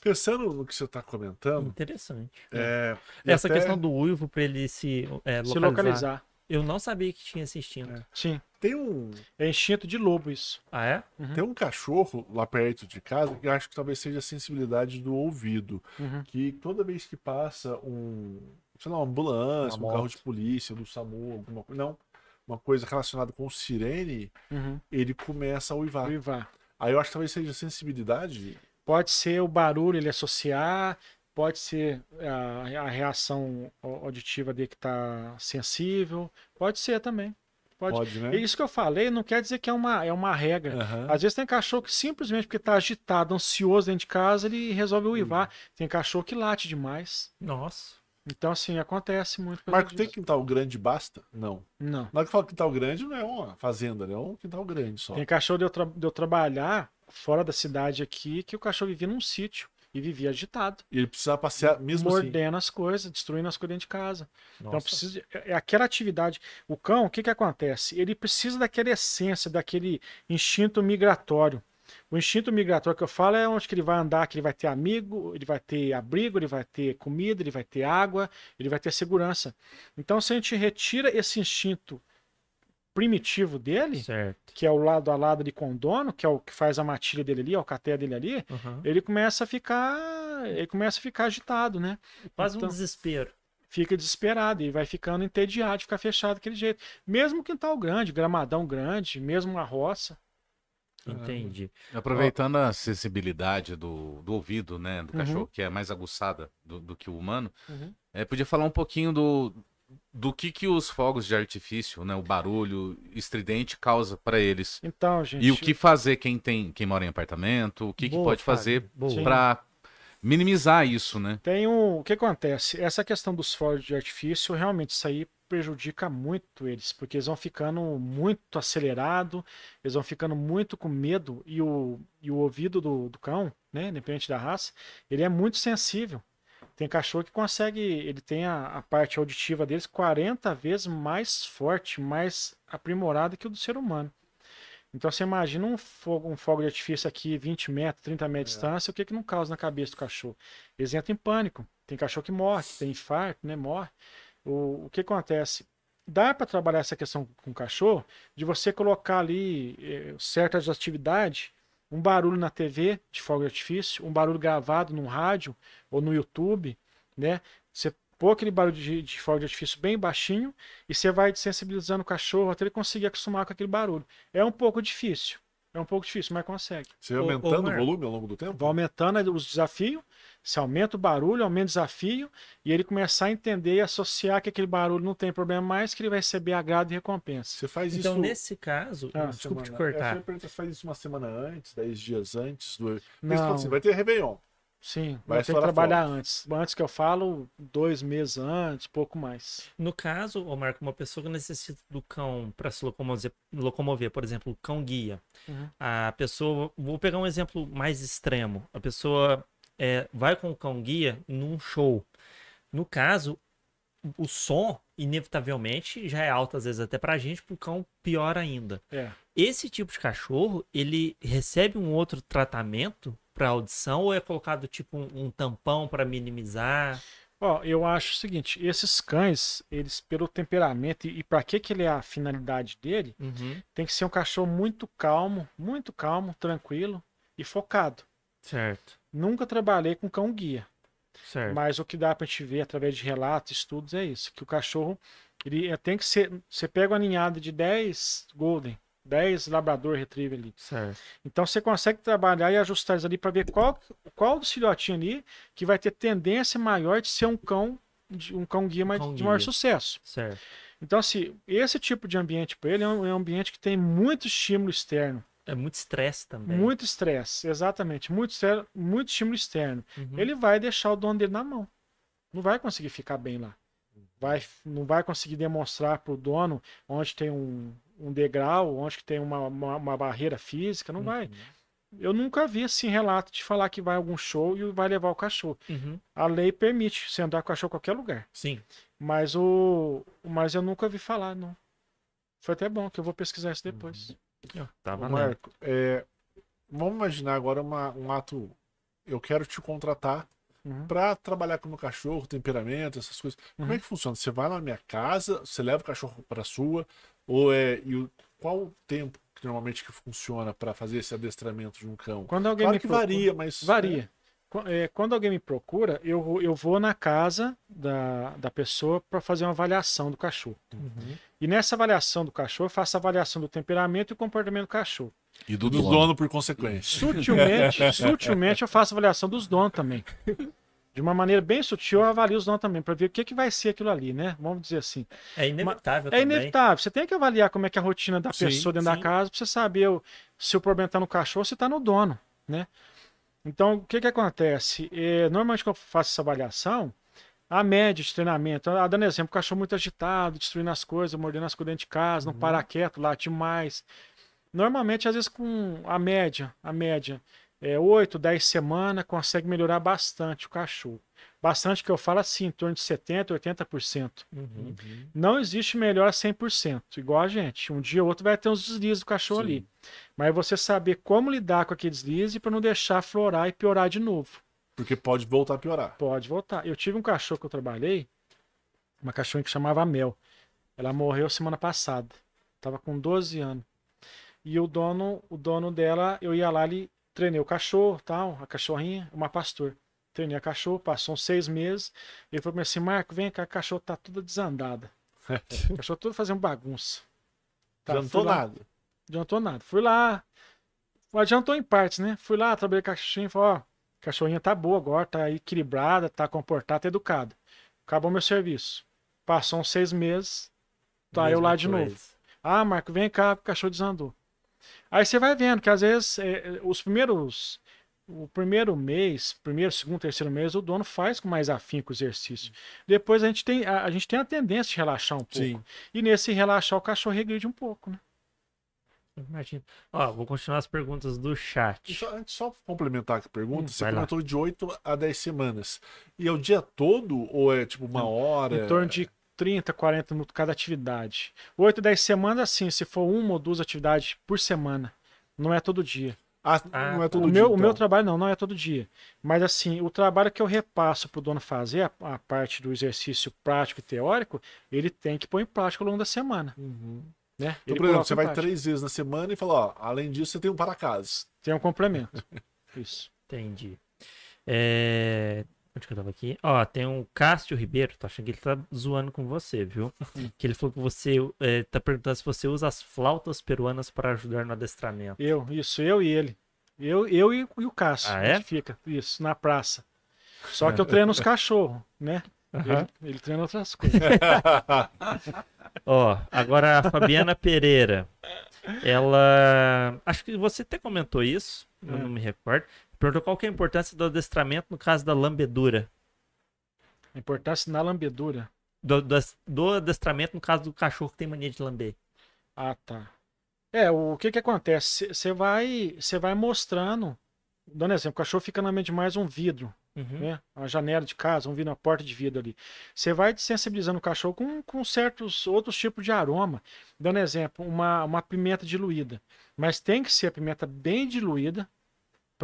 Pensando no que você está comentando, Interessante. é, e Essa até questão do uivo para ele se, é, Se localizar. localizar. Eu não sabia que tinha esse instinto. É. Sim, tem um, é instinto de lobo isso. Ah, é? Uhum. tem um cachorro lá perto de casa que eu acho que talvez seja a sensibilidade do ouvido. Uhum. Que toda vez que passa um, sei lá, uma ambulância, Uma um carro de polícia, do SAMU, alguma coisa, não, uma coisa relacionada com sirene, Uhum. ele começa a uivar. Uivar. Aí eu acho que talvez seja a sensibilidade. Pode ser o barulho ele associar, pode ser a, a reação au- auditiva dele que está sensível, pode ser também. Pode. Pode, né? É isso que eu falei, não quer dizer que é uma, é uma regra. Aham. Às vezes tem cachorro que simplesmente porque está agitado, ansioso dentro de casa, ele resolve uivar. Hum. Tem cachorro que late demais. Nossa. Então, assim, acontece muito. Marco, tem disso. quintal grande basta? Não. Não. Na hora que fala quintal grande, não é uma fazenda, né? É um quintal grande só. Tem cachorro de eu, tra- de eu trabalhar fora da cidade aqui, que o cachorro vivia num sítio e vivia agitado, E ele precisa passear mesmo assim. mordendo as coisas, destruindo as coisas dentro de casa. Então Nossa. precisa de- é é aquela atividade. O cão, o que que acontece? Ele precisa daquela essência, daquele instinto migratório. O instinto migratório que eu falo é onde que ele vai andar, que ele vai ter amigo, ele vai ter abrigo, ele vai ter comida, ele vai ter água, ele vai ter segurança. Então se a gente retira esse instinto primitivo dele, Certo. que é o lado a lado de com o dono, que é o que faz a matilha dele ali, o caté dele ali, Uhum. ele começa a ficar, ele começa a ficar agitado, né? Quase um Então- desespero. fica desesperado e vai ficando entediado de ficar fechado daquele jeito. Mesmo quintal grande, gramadão grande, mesmo uma roça. Entendi. Aproveitando a sensibilidade do, do ouvido, né, do Uhum. cachorro, que é mais aguçada do, do que o humano, Uhum. é, podia falar um pouquinho do, do que, que os fogos de artifício, né, o barulho estridente causa para eles. Então, gente. E o que fazer quem tem, quem mora em apartamento, o que, que Boa, pode fazer para minimizar isso, né? Tem um, o que acontece? Essa questão dos fogos de artifício, realmente, isso aí prejudica muito eles, porque eles vão ficando muito acelerados, eles vão ficando muito com medo, e o, e o ouvido do, do cão, né, independente da raça, ele é muito sensível. Tem cachorro que consegue, ele tem a, a parte auditiva deles 40 vezes mais forte, mais aprimorada que o do ser humano. Então você imagina um fogo, um fogo de artifício aqui 20 metros, 30 metros de distância, o que que não causa na cabeça do cachorro? Eles entram em pânico. Tem cachorro que morre, tem infarto, né? Morre. O, o que acontece? Dá para trabalhar essa questão com o cachorro de você colocar ali eh, certas atividades, um barulho na TV de fogo de artifício, um barulho gravado no rádio ou no YouTube, né? Você pôr aquele barulho de, de fogo de artifício bem baixinho e você vai sensibilizando o cachorro até ele conseguir acostumar com aquele barulho. É um pouco difícil. É um pouco difícil, mas consegue. Você vai Ô, ô, aumentando o volume ao longo do tempo? Vai aumentando os desafios, você aumenta o barulho, aumenta o desafio, e ele começar a entender e associar que aquele barulho não tem problema mais, que ele vai receber agrado e recompensa. Você faz Então, isso. nesse caso, Ah, desculpa te semana- cortar. Essa pergunta, Você faz isso uma semana antes, dez dias antes do. Não. assim, vai ter Réveillon. Sim, Vai ter que trabalhar antes. Antes que eu falo, dois meses antes, pouco mais. No caso, ô Marco, uma pessoa que necessita do cão para se locomover, locomover, por exemplo, o cão guia. Uhum. A pessoa, vou pegar um exemplo mais extremo. A pessoa é, vai com o cão guia num show. No caso, o som, inevitavelmente, já é alto, às vezes até pra gente, pro cão pior ainda. É. Esse tipo de cachorro, ele recebe um outro tratamento para audição ou é colocado tipo um, um tampão para minimizar? Ó, eu acho o seguinte, esses cães, eles pelo temperamento e, e para que que ele é a finalidade dele, Uhum. tem que ser um cachorro muito calmo, muito calmo, tranquilo e focado. Certo, Nunca trabalhei com cão guia, certo. mas o que dá pra gente ver através de relatos, estudos é isso, que o cachorro ele é- tem que ser, você pega uma ninhada de 10 golden, 10 labrador retriever ali. Certo. Então você consegue trabalhar e ajustar isso ali para ver qual, qual dos filhotinhos ali que vai ter tendência maior de ser um cão de um cão guia mais- Cão de maior guia. sucesso. Certo. Então assim, esse tipo de ambiente para ele é um, é um ambiente que tem muito estímulo externo, É muito estresse também. muito estresse, exatamente, muito externo, muito estímulo externo. Uhum. Ele vai deixar o dono dele na mão. Não vai conseguir ficar bem lá. Vai, não vai conseguir demonstrar para o dono onde tem um, um degrau, onde que tem uma, uma, uma barreira física, não vai. Eu nunca vi assim relato de falar que vai a algum show e vai levar o cachorro. Uhum. A lei permite você andar com o cachorro em qualquer lugar. Sim. Mas o. Mas eu nunca vi falar, não. Foi até bom que eu vou pesquisar isso depois. Tá Ô, valendo. Marco, é, vamos imaginar agora uma- um ato. Eu quero te contratar Uhum. pra trabalhar com o meu cachorro, temperamento, essas coisas. Como Uhum. é que funciona? Você vai na minha casa, você leva o cachorro pra sua, ou é. E o- qual o tempo que normalmente que funciona pra fazer esse adestramento de um cão? Quando alguém Claro me que procura- varia, mas. Varia. Qu- é, quando alguém me procura, eu, vou- eu vou na casa da, da pessoa para fazer uma avaliação do cachorro. Uhum. E nessa avaliação do cachorro, eu faço a avaliação do temperamento e comportamento do cachorro. E do, dono por consequência. Sutilmente, sutilmente eu faço a avaliação dos donos também. De uma maneira bem sutil, eu avalio os donos também, para ver o que, que vai ser aquilo ali, né? Vamos dizer assim. É inevitável É inevitável. Você tem que avaliar como é que é a rotina da Sim, pessoa dentro sim. da casa para você saber o- se o problema está no cachorro ou se está no dono, né? Então, o que que acontece? É, normalmente quando eu faço essa avaliação, a média de treinamento, ah, dando exemplo, o cachorro muito agitado, destruindo as coisas, mordendo as coisas dentro de casa, Uhum. não para quieto, late mais. Normalmente, às vezes, com a média, a média, é 8, 10 semanas, consegue melhorar bastante o cachorro. Bastante que eu falo assim, em torno de 70%, 80%. Uhum. Não existe melhor 100%, igual a gente. Um dia ou outro vai ter uns deslizes do cachorro Sim. ali. Mas é você saber como lidar com aquele deslize para não deixar florar e piorar de novo. Porque pode voltar a piorar. Pode voltar. Eu tive um cachorro que eu trabalhei, uma cachorra que chamava Mel. Ela morreu semana passada. Tava com 12 anos. E o dono, o dono dela, eu ia lá e treinei o cachorro, tal, a cachorrinha, uma pastor. Treinei a cachorro, passou uns seis meses. Ele falou pra mim assim, Marco, vem cá, a cachorro tá toda desandada. O cachorro todo fazendo bagunça. Tá, lá, nada. adiantou nada. Fui lá, adiantou em partes, né? Fui lá, trabalhei com a cachorrinha e falei, ó, a cachorrinha tá boa agora, tá equilibrada, tá comportada, tá educada. Acabou meu serviço. Passou uns seis meses, tá eu lá de coisa. novo. Ah, Marco, vem cá, o cachorro desandou. Aí você vai vendo que às vezes é, é, os primeiros. O primeiro mês, primeiro, segundo, terceiro mês, o dono faz com mais afinco o exercício. Depois a gente tem a, a gente tem a tendência de relaxar um pouco. Sim. E nesse relaxar o cachorro regride um pouco, né? Imagina. Ó, vou continuar as perguntas do chat. Só, antes, só complementar a pergunta, Hum, você vai lá. comentou de 8 a 10 semanas. E é o dia todo ou é tipo uma hora? Em torno de 30, 40 minutos cada atividade. 8, 10 semanas, assim, se for uma ou duas atividades por semana. Não é todo dia. Ah, Ah, não é tá. todo o, dia. meu, o então. meu trabalho não, não é todo dia. Mas assim, o trabalho que eu repasso para o dono fazer, a, a parte do exercício prático e teórico, ele tem que pôr em prática ao longo da semana. Uhum. Né? Então, Ele por exemplo, você vai prática. três vezes na semana e fala, ó, além disso, você tem um para casa. Tem um complemento. Isso. Entendi. É... Onde que eu tava aqui? Ó, tem um Cássio Ribeiro, tô achando que ele tá zoando com você, viu? que ele falou que você é, tá perguntando se você usa as flautas peruanas para ajudar no adestramento. Eu, isso, eu e ele. Eu, eu e, e o Cássio. Ah, a é? gente fica, isso, na praça. Só que eu treino os cachorros, né? Aham. Ele, ele treina outras coisas. Ó, agora a Fabiana Pereira. Ela. Acho que você até comentou isso, eu É. não me recordo. Perguntou qual que é a importância do adestramento no caso da lambedura. A importância na lambedura. Do, do, do adestramento no caso do cachorro que tem mania de lamber. Ah, tá. É, o que que acontece? Você vai, você vai mostrando, dando exemplo, o cachorro fica na mente mais um vidro, Uhum. né? Uma janela de casa, um vidro, uma porta de vidro ali. Você vai sensibilizando o cachorro com, com certos outros tipos de aroma. Dando exemplo, uma, uma pimenta diluída. Mas tem que ser a pimenta bem diluída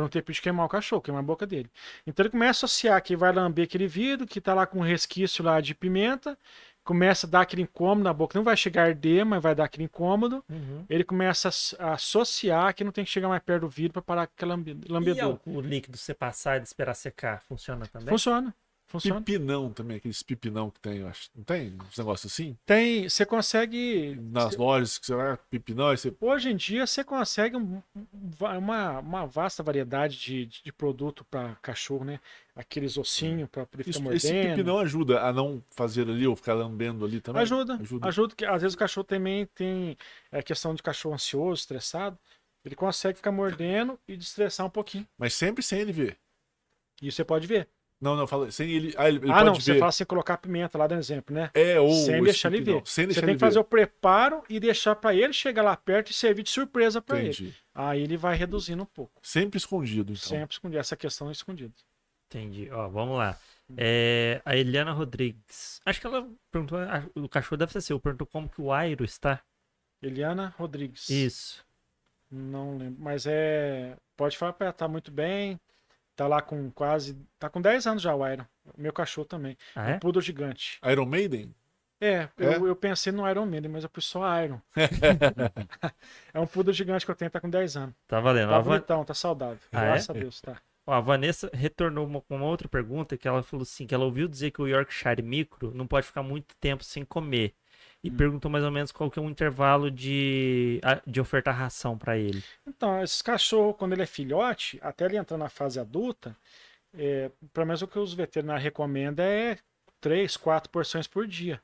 para não ter perigo de queimar o cachorro, queimar a boca dele. Então ele começa a associar que vai lamber aquele vidro, que tá lá com um resquício lá de pimenta, começa a dar aquele incômodo na boca. Não vai chegar a arder, mas vai dar aquele incômodo. Uhum. Ele começa a associar que não tem que chegar mais perto do vidro para parar com aquela E lambedura. o, o líquido você passar e esperar secar, funciona também? Funciona. Funciona. Pipinão também, aqueles pipinão que tem, eu acho. Não tem uns negócios assim? Tem, você consegue Nas lojas que você vai, pipinão, você. Hoje em dia você consegue um- um- uma, uma vasta variedade de, de, de produto para cachorro, né? Aqueles ossinhos para poder ficar Isso, esse mordendo. pipinão ajuda a não fazer ali ou ficar lambendo ali também? Ajuda, Ajuda. ajuda. que às vezes o cachorro também tem é, questão de cachorro ansioso, estressado. Ele consegue ficar mordendo e destressar um pouquinho. Mas sempre sem ele ver. Isso você pode ver. Não, não, fala sem ele. Ah, ele, ele ah, pode não, ver. você fala assim, colocar pimenta lá, dando exemplo, né? É, ou sem deixar ele ver. Sem Você deixar tem ele que fazer ver. o preparo e deixar para ele chegar lá perto e servir de surpresa para ele. Entendi. Aí ele vai reduzindo um pouco. Sempre escondido, então. Sempre escondido. Essa questão é escondida. Entendi. Ó, vamos lá. É, a Eliana Rodrigues. Acho que ela perguntou. a- O cachorro deve ser seu. Perguntou como que o Airo está. Eliana Rodrigues. Isso. Não lembro. Mas é. Pode falar ela, tá muito bem. Tá lá com quase. Tá com 10 anos já o Iron. Meu cachorro também. Ah, Um é? poodle gigante. Iron Maiden? É, É? Eu, eu pensei no Iron Man, mas eu pus só Iron. é um poodle gigante que eu tenho, tá com 10 anos. Tá valendo. Tá A, Van- bonitão, tá saudável. Ah, é? Graças a Deus, tá. ó, a Vanessa retornou uma- com uma outra pergunta que ela falou assim: que ela ouviu dizer que o Yorkshire Micro não pode ficar muito tempo sem comer. E Hum. perguntou mais ou menos qual que é o intervalo de, de ofertar ração pra ele. Então, esses cachorros, quando ele é filhote, até ele entrar na fase adulta, é, pelo menos o que os veterinários recomendam é três, quatro porções por dia.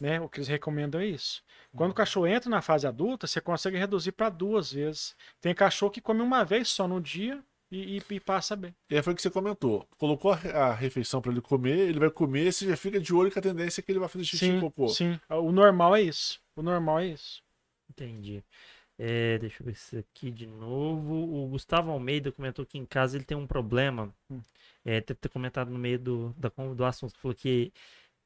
Né? O que eles recomendam é isso. Quando o cachorro entra na fase adulta, você consegue reduzir para duas vezes. Tem cachorro que come uma vez só no dia e, e- e passa bem. E aí foi o que você comentou. Colocou a re- a refeição pra ele comer, ele vai comer, você já fica de olho com a tendência que ele vai fazer xixi e Sim, cocô. sim. O normal é isso. O normal é isso. Entendi. É, deixa eu ver isso aqui de novo. O Gustavo Almeida comentou que em casa ele tem um problema. Hum. É, deve ter comentado no meio do, da, do assunto. Falou que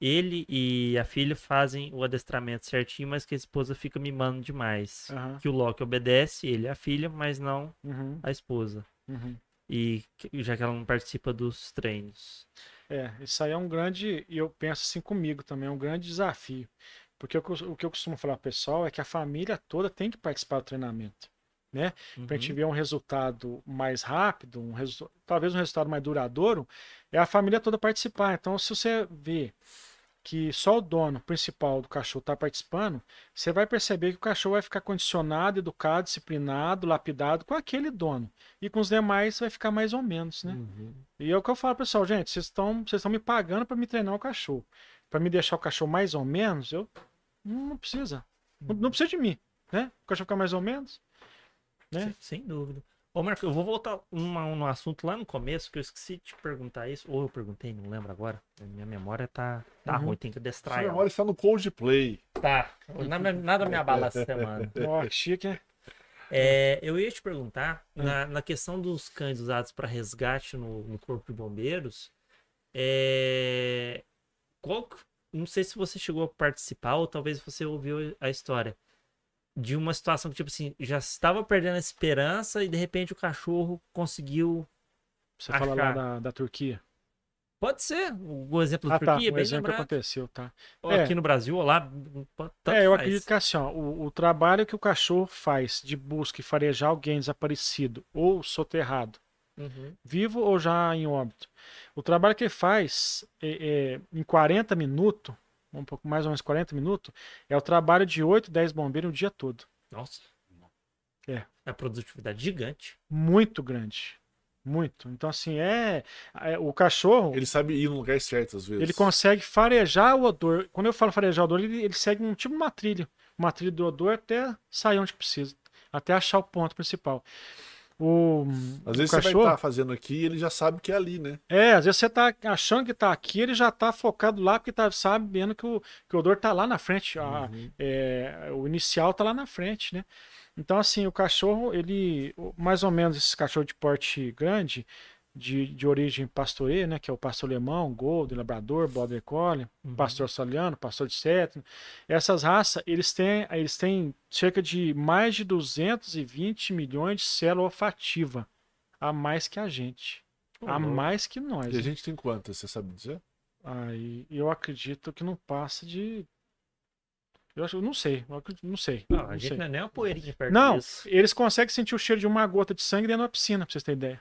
ele e a filha fazem o adestramento certinho, mas que a esposa fica mimando demais. Aham. Que o Loki obedece ele e a filha, mas não Uhum, a esposa. Uhum. E já que ela não participa dos treinos. É, isso aí é um grande, e eu penso assim comigo também, é um grande desafio. Porque o que eu, o que eu costumo falar pro pessoal é que a família toda tem que participar do treinamento. Né? Para a gente Uhum. ver um resultado mais rápido, um resu- talvez um resultado mais duradouro, é a família toda participar. Então, se você vê que só o dono principal do cachorro está participando, você vai perceber que o cachorro vai ficar condicionado, educado, disciplinado, lapidado com aquele dono. E com os demais vai ficar mais ou menos, né? Uhum. E é o que eu falo, pessoal, gente, vocês estão vocês estão me pagando para me treinar o cachorro. Para me deixar o cachorro mais ou menos, eu não, precisa. Não, não precisa de mim, né? O cachorro ficar mais ou menos. né? Sem, sem dúvida. Ô, Marco, eu vou voltar uma, um assunto lá no começo, que eu esqueci de te perguntar isso. Ou eu perguntei, não lembro agora. Minha memória tá, tá Uhum. ruim, tem que adestrar ela. memória está no Coldplay. Tá. Nada, nada me abala essa semana. Ó, que chique, né? É, eu ia te perguntar, na, na questão dos cães usados para resgate no, no Corpo de Bombeiros, é, qual, não sei se você chegou a participar ou talvez você ouviu a história de uma situação que, tipo assim, já estava perdendo a esperança e de repente o cachorro conseguiu. Você fala lá Achar. da, da Turquia. Pode ser, o exemplo da Ah, tá. Turquia, Um bem exemplo que aconteceu, tá? Ou É. aqui no Brasil, ou lá. é, eu faz. acredito que assim, ó, o, o trabalho que o cachorro faz de busca e farejar alguém desaparecido ou soterrado, Uhum. vivo ou já em óbito, o trabalho que ele faz é, é, em 40 minutos, um pouco mais ou menos 40 minutos, é o trabalho de 8, 10 bombeiros o dia todo. Nossa. É. A produtividade gigante. Muito grande. Muito. Então, assim, é. é, o cachorro. Ele sabe ir no lugar certo, às vezes. Ele consegue farejar o odor. Quando eu falo farejar o odor, ele, ele segue um tipo uma trilha. Uma trilha do odor até sair onde precisa. Até achar o ponto principal. O, Às vezes o você vai cachorro, estar fazendo aqui e ele já sabe que é ali, né? É, às vezes você tá achando que tá aqui, ele já tá focado lá, porque tá sabendo que o, que o odor tá lá na frente. a- Uhum. é, o inicial tá lá na frente, né? Então, assim, o cachorro, ele, mais ou menos esses cachorros de porte grande, de, de origem pastoreia, né? Que é o pastor alemão, golden, labrador, border collie, Uhum. pastor australiano, pastor de Settling. Essas raças, eles têm, eles têm cerca de mais de 220 milhões de célula olfativa a mais que a gente. Ô, A mais que nós. E a gente tem quantas, você sabe dizer? Aí eu acredito que não passa de. Eu acho, eu não sei, eu não sei. Não, não a gente sei. não é nem uma poeirinha perto Não, disso. eles conseguem sentir o cheiro de uma gota de sangue dentro da piscina, pra vocês terem ideia.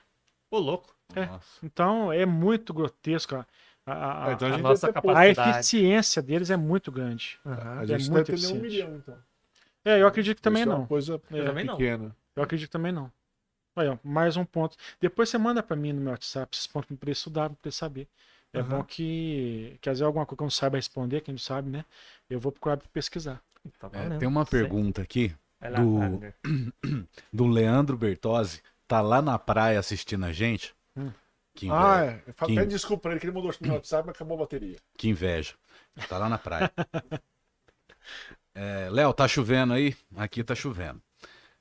Ô, louco. É. Nossa. Então é muito grotesco. A, a, a- Ah, então a a gente nossa pouco. a capacidade. eficiência deles é muito grande. Aham. A é gente muito deve ter nem um eficiente. milhão, então. É, eu acredito que também Isso é não. uma coisa Eu também não. pequena. Eu acredito que também não. Aí, ó, mais um ponto. Depois você manda pra mim no meu WhatsApp esses pontos eu estudar, pra eu saber. É Aham. bom que, que às vezes alguma coisa que eu não saiba responder, quem não sabe, né? Eu vou procurar pesquisar. Tá É, tem uma pergunta aqui do- do Leandro Bertozzi. Tá lá na praia assistindo a gente. Hum. Que Ah, inveja. é. Fala- Quem- Pede desculpa pra ele que ele mandou no WhatsApp, mas acabou a bateria. Que inveja. Tá lá na praia. É, Léo, tá chovendo aí? Aqui tá chovendo.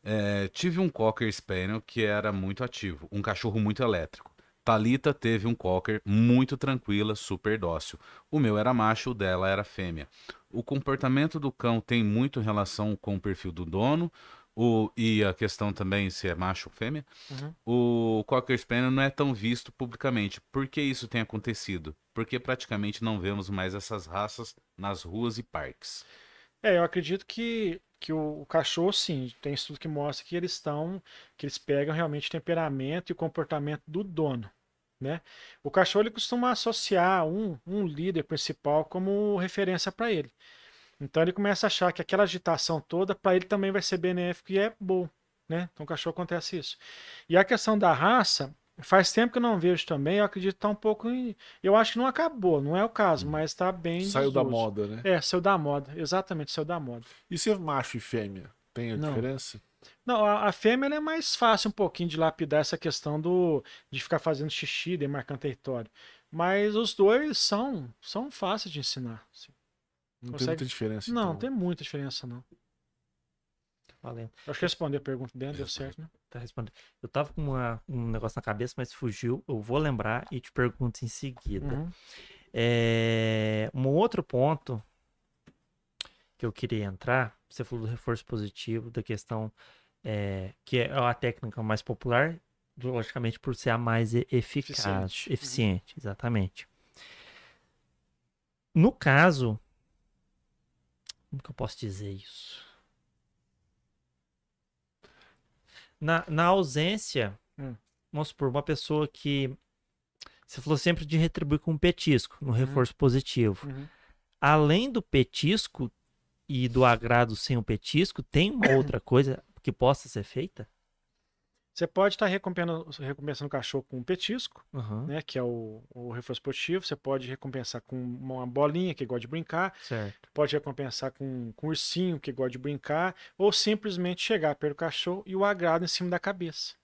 É, tive um Cocker Spaniel que era muito ativo, um cachorro muito elétrico. Talita teve um Cocker muito tranquila, super dócil. O meu era macho, o dela era fêmea. O comportamento do cão tem muito relação com o perfil do dono o, e a questão também se é macho ou fêmea. Uhum. O Cocker Spaniel não é tão visto publicamente. Por que isso tem acontecido? Porque praticamente não vemos mais essas raças nas ruas e parques. É, eu acredito que, que o, o cachorro, sim, tem estudo que mostra que eles estão, que eles pegam realmente o temperamento e o comportamento do dono, né? O cachorro ele costuma associar um, um líder principal como referência para ele. Então ele começa a achar que aquela agitação toda para ele também vai ser benéfico e é bom, né? Então o cachorro acontece isso. E a questão da raça, faz tempo que eu não vejo também, eu acredito que tá um pouco em... Eu acho que não acabou, não é o caso, mas está bem Saiu da desuso. moda, né? É, saiu da moda, exatamente, saiu da moda. E se é macho e fêmea? Tem a Não. diferença? Não, a, a fêmea é mais fácil um pouquinho de lapidar essa questão do de ficar fazendo xixi, demarcando território. Mas os dois são são fáceis de ensinar. assim. Não Consegue- tem muita diferença. Não, então. tem muita diferença não. Valendo. Eu acho que responder a pergunta dela deu certo, né? Tá respondendo. Eu tava com uma- um negócio na cabeça, mas fugiu. Eu vou lembrar e te pergunto em seguida. Uhum. É, um outro ponto que eu queria entrar, você falou do reforço positivo, da questão é, que é a técnica mais popular, logicamente por ser a mais eficaz, Eficiente. eficiente, exatamente. No caso, como que eu posso dizer isso? Na, na ausência, Hum. vamos supor, uma pessoa que você falou sempre de retribuir com um petisco, no reforço positivo. Uhum. Além do petisco e do agrado sem o petisco, tem uma outra coisa que possa ser feita? Você pode estar recompensando, recompensando o cachorro com um petisco, Aham, né? Que é o, o reforço positivo. Você pode recompensar com uma bolinha que gosta de brincar. certo. pode recompensar com, com um ursinho que gosta de brincar, ou simplesmente chegar perto do cachorro e o agrado em cima da cabeça.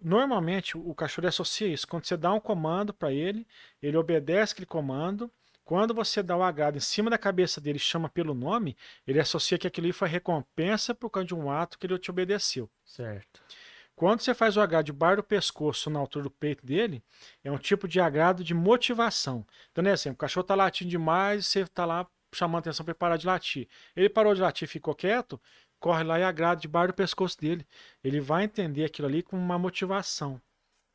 Normalmente o cachorro associa isso. Quando você dá um comando para ele, ele obedece aquele comando. Quando você dá o agrado em cima da cabeça dele e chama pelo nome, ele associa que aquilo foi recompensa por causa de um ato que ele te obedeceu. Certo. Quando você faz o agrado debaixo do pescoço, na altura do peito dele, é um tipo de agrado de motivação. Então, né, assim, o cachorro tá latindo demais, você tá lá chamando atenção para ele parar de latir. Ele parou de latir, ficou quieto, corre lá e agrada debaixo do pescoço dele. Ele vai entender aquilo ali como uma motivação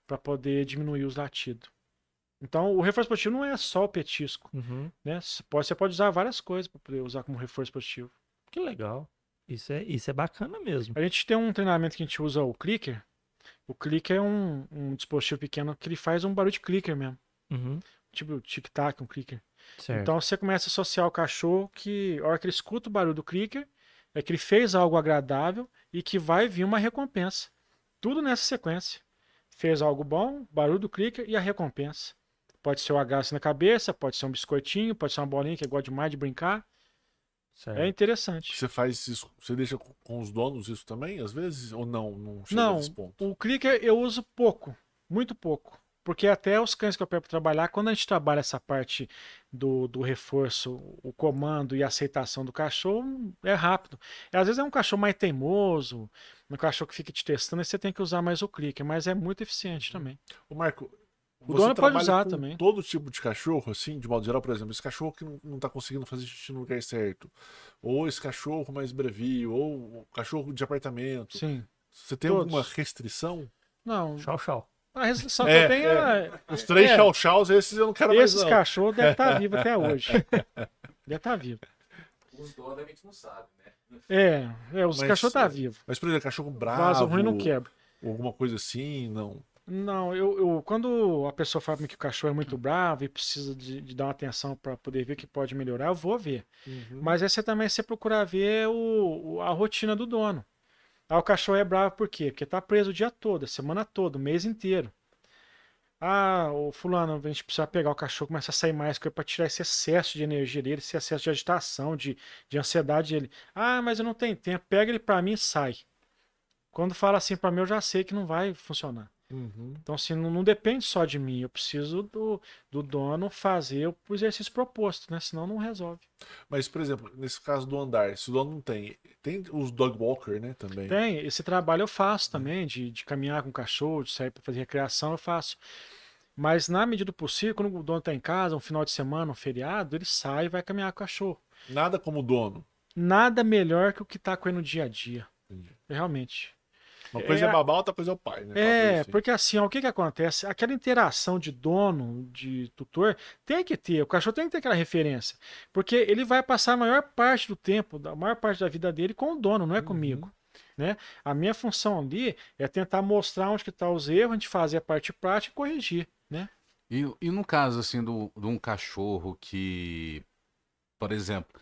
para poder diminuir os latidos. Então, o reforço positivo não é só o petisco, Uhum. né? Você pode, você pode usar várias coisas para poder usar como reforço positivo. Que legal. Isso é, isso é bacana mesmo. A gente tem um treinamento que a gente usa o clicker. O clicker é um, um dispositivo pequeno que ele faz um barulho de clicker mesmo. Uhum. Tipo tic-tac, um clicker. Certo. Então você começa a associar o cachorro que, a hora que ele escuta o barulho do clicker, é que ele fez algo agradável e que vai vir uma recompensa. Tudo nessa sequência. Fez algo bom, barulho do clicker e a recompensa. Pode ser o agaço na cabeça, pode ser um biscoitinho, pode ser uma bolinha que gosta demais de brincar. Certo. É interessante. Você faz isso, você deixa com- os donos isso também, às vezes? Ou não? Não chega Não, nesse ponto. o clicker eu uso pouco, muito pouco. Porque até os cães que eu pego para trabalhar, quando a gente trabalha essa parte do, do reforço, o comando e a aceitação do cachorro, é rápido. E, às vezes é um cachorro mais teimoso, um cachorro que fica te testando, aí você tem que usar mais o clicker, mas é muito eficiente também. Ô, Marco, O você dono pode trabalha usar com também. todo tipo de cachorro, assim, de modo geral, por exemplo, esse cachorro que não, não tá conseguindo fazer xixi no lugar certo, ou esse cachorro mais brevio, ou o cachorro de apartamento. Sim. Você tem Todos. alguma restrição? Não, Tchau, tchau. a restrição que É, eu tenho é. Os três É. chau-chaus, esses eu não quero mais Esses cachorros devem estar vivos até hoje. Deve estar vivo. Os donos a gente não sabe, né? É, é os Mas, cachorros estão é, vivos. Mas, por exemplo, cachorro bravo, Vaso ruim não quebra. ou alguma coisa assim, não. Não, eu, eu- quando a pessoa fala que o cachorro é muito bravo e precisa de, de dar uma atenção para poder ver que pode melhorar, eu vou ver. Mas aí você também você procurar ver o- a rotina do dono. Ah, o cachorro é bravo por quê? Porque tá preso o dia todo, a semana toda, o mês inteiro. Ah, o fulano, a gente precisa pegar o cachorro, começa a sair mais coisa para tirar esse excesso de energia dele, esse excesso de agitação, de, de ansiedade dele. Ah, mas eu não tenho tempo. Pega ele para mim e sai. Quando fala assim para mim, eu já sei que não vai funcionar. Uhum. Então, assim, não, não depende só de mim. Eu preciso do, do dono fazer o exercício proposto, né? Senão não resolve. Mas, por exemplo, nesse caso do andar, se o dono não tem, tem os dog walker, né, também. Tem, esse trabalho eu faço também, de, de caminhar com o cachorro, de sair para fazer recreação, eu faço. Mas na medida do possível, quando o dono está em casa, um final de semana, um feriado, ele sai e vai caminhar com o cachorro. Nada como dono. Nada melhor que o que tá com ele no dia a dia. Entendi. Realmente. Uma coisa é, É, babá, outra coisa é o pai, né? É, assim. porque assim, ó, o que que acontece? Aquela interação de dono, de tutor, tem que ter. O cachorro tem que ter aquela referência. Porque ele vai passar a maior parte do tempo, a maior parte da vida dele com o dono, não é comigo. Né? A minha função ali é tentar mostrar onde que tá os erros, a gente fazer a parte prática e corrigir, né? E, e no caso, assim, do, de um cachorro que, por exemplo,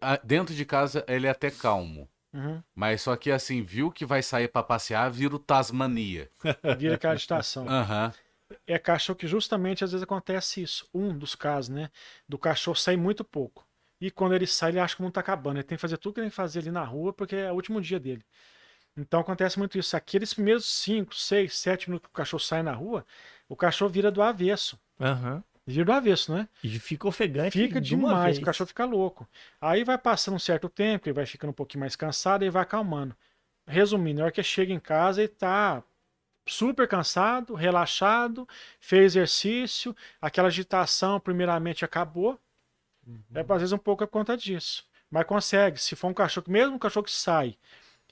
a- dentro de casa ele é até calmo. Uhum. Mas só que, assim, viu que vai sair pra passear, vira o Tasmania. Vira aquela agitação. Aham. é cachorro que justamente às vezes acontece isso. Um dos casos, né? Do cachorro sair muito pouco. E quando ele sai, ele acha que o mundo tá acabando. Ele tem que fazer tudo que ele tem que fazer ali na rua, porque é o último dia dele. Então acontece muito isso. Aqueles primeiros 5, 6, 7 minutos que o cachorro sai na rua, o cachorro vira do avesso. Aham. Vira do avesso, né? E fica ofegante. Fica de uma demais, vez. o cachorro fica louco. Aí vai passando um certo tempo, ele vai ficando um pouquinho mais cansado e vai acalmando. Resumindo, na hora que chega em casa, ele tá super cansado, relaxado, fez exercício, aquela agitação primeiramente acabou. É às vezes um pouco por conta disso. Mas consegue, se for um cachorro, mesmo um cachorro que sai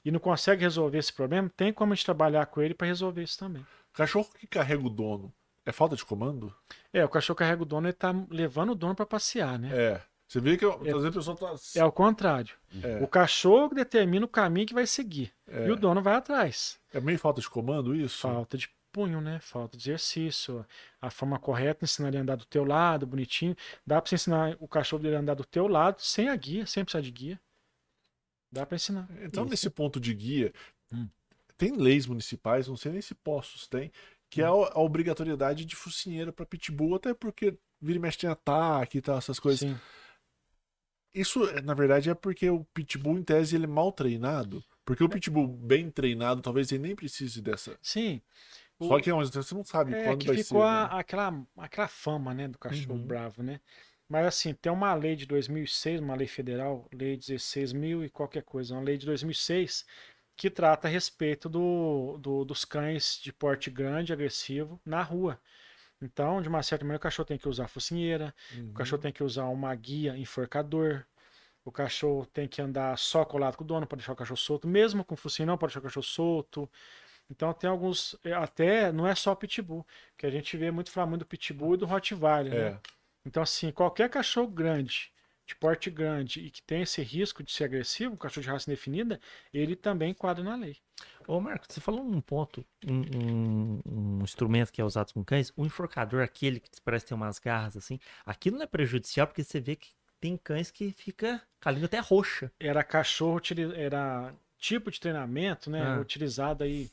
e não consegue resolver esse problema, tem como a gente trabalhar com ele para resolver isso também. Cachorro que carrega o dono, é falta de comando? É, o cachorro carrega o dono, ele tá levando o dono para passear, né? É. Você vê que às vezes a pessoa tá. É o contrário. É. O cachorro determina o caminho que vai seguir. É. E o dono vai atrás. É meio falta de comando isso? Falta de punho, né? Falta de exercício. A forma correta, ensinar ele a andar do teu lado, bonitinho. Dá pra você ensinar o cachorro dele a andar do teu lado, sem a guia, sem precisar de guia. Dá pra ensinar. Então, Isso. nesse ponto de guia, Hum. tem leis municipais, não sei nem se postos tem, que é a, obrigatoriedade de focinheira para pitbull, até porque vira e mexe tem ataque e tal, essas coisas. Sim. Isso, na verdade, é porque o pitbull, em tese, ele é mal treinado. Porque o pitbull bem treinado, talvez ele nem precise dessa. Sim. O- Só que ao mesmo tempo, você não sabe É quando que vai ficou ser. a- né? aquela, aquela fama, né, do cachorro Uhum. bravo, né? Mas assim, tem uma lei de 2006, uma lei federal, lei 16 mil e qualquer coisa, uma lei de 2006 que trata a respeito do, do- dos cães de porte grande, agressivo, na rua. Então, de uma certa maneira, o cachorro tem que usar focinheira, Uhum. o cachorro tem que usar uma guia enforcador, o cachorro tem que andar só colado com o dono para deixar o cachorro solto, mesmo com focinho não pode deixar o cachorro solto. Então tem alguns, é, até não é só o pitbull, que a gente vê muito falar muito do pitbull e do Rottweiler, É. né? Então assim, qualquer cachorro grande, de porte grande e que tem esse risco de ser agressivo, um cachorro de raça indefinida, ele também enquadra na lei. Ô, Marco, você falou um ponto, um, um- um instrumento que é usado com cães, o enforcador, aquele que parece ter umas garras assim, aquilo não é prejudicial porque você vê que tem cães que fica com a língua até roxa. Era cachorro, era tipo de treinamento, né? Ah. Utilizado aí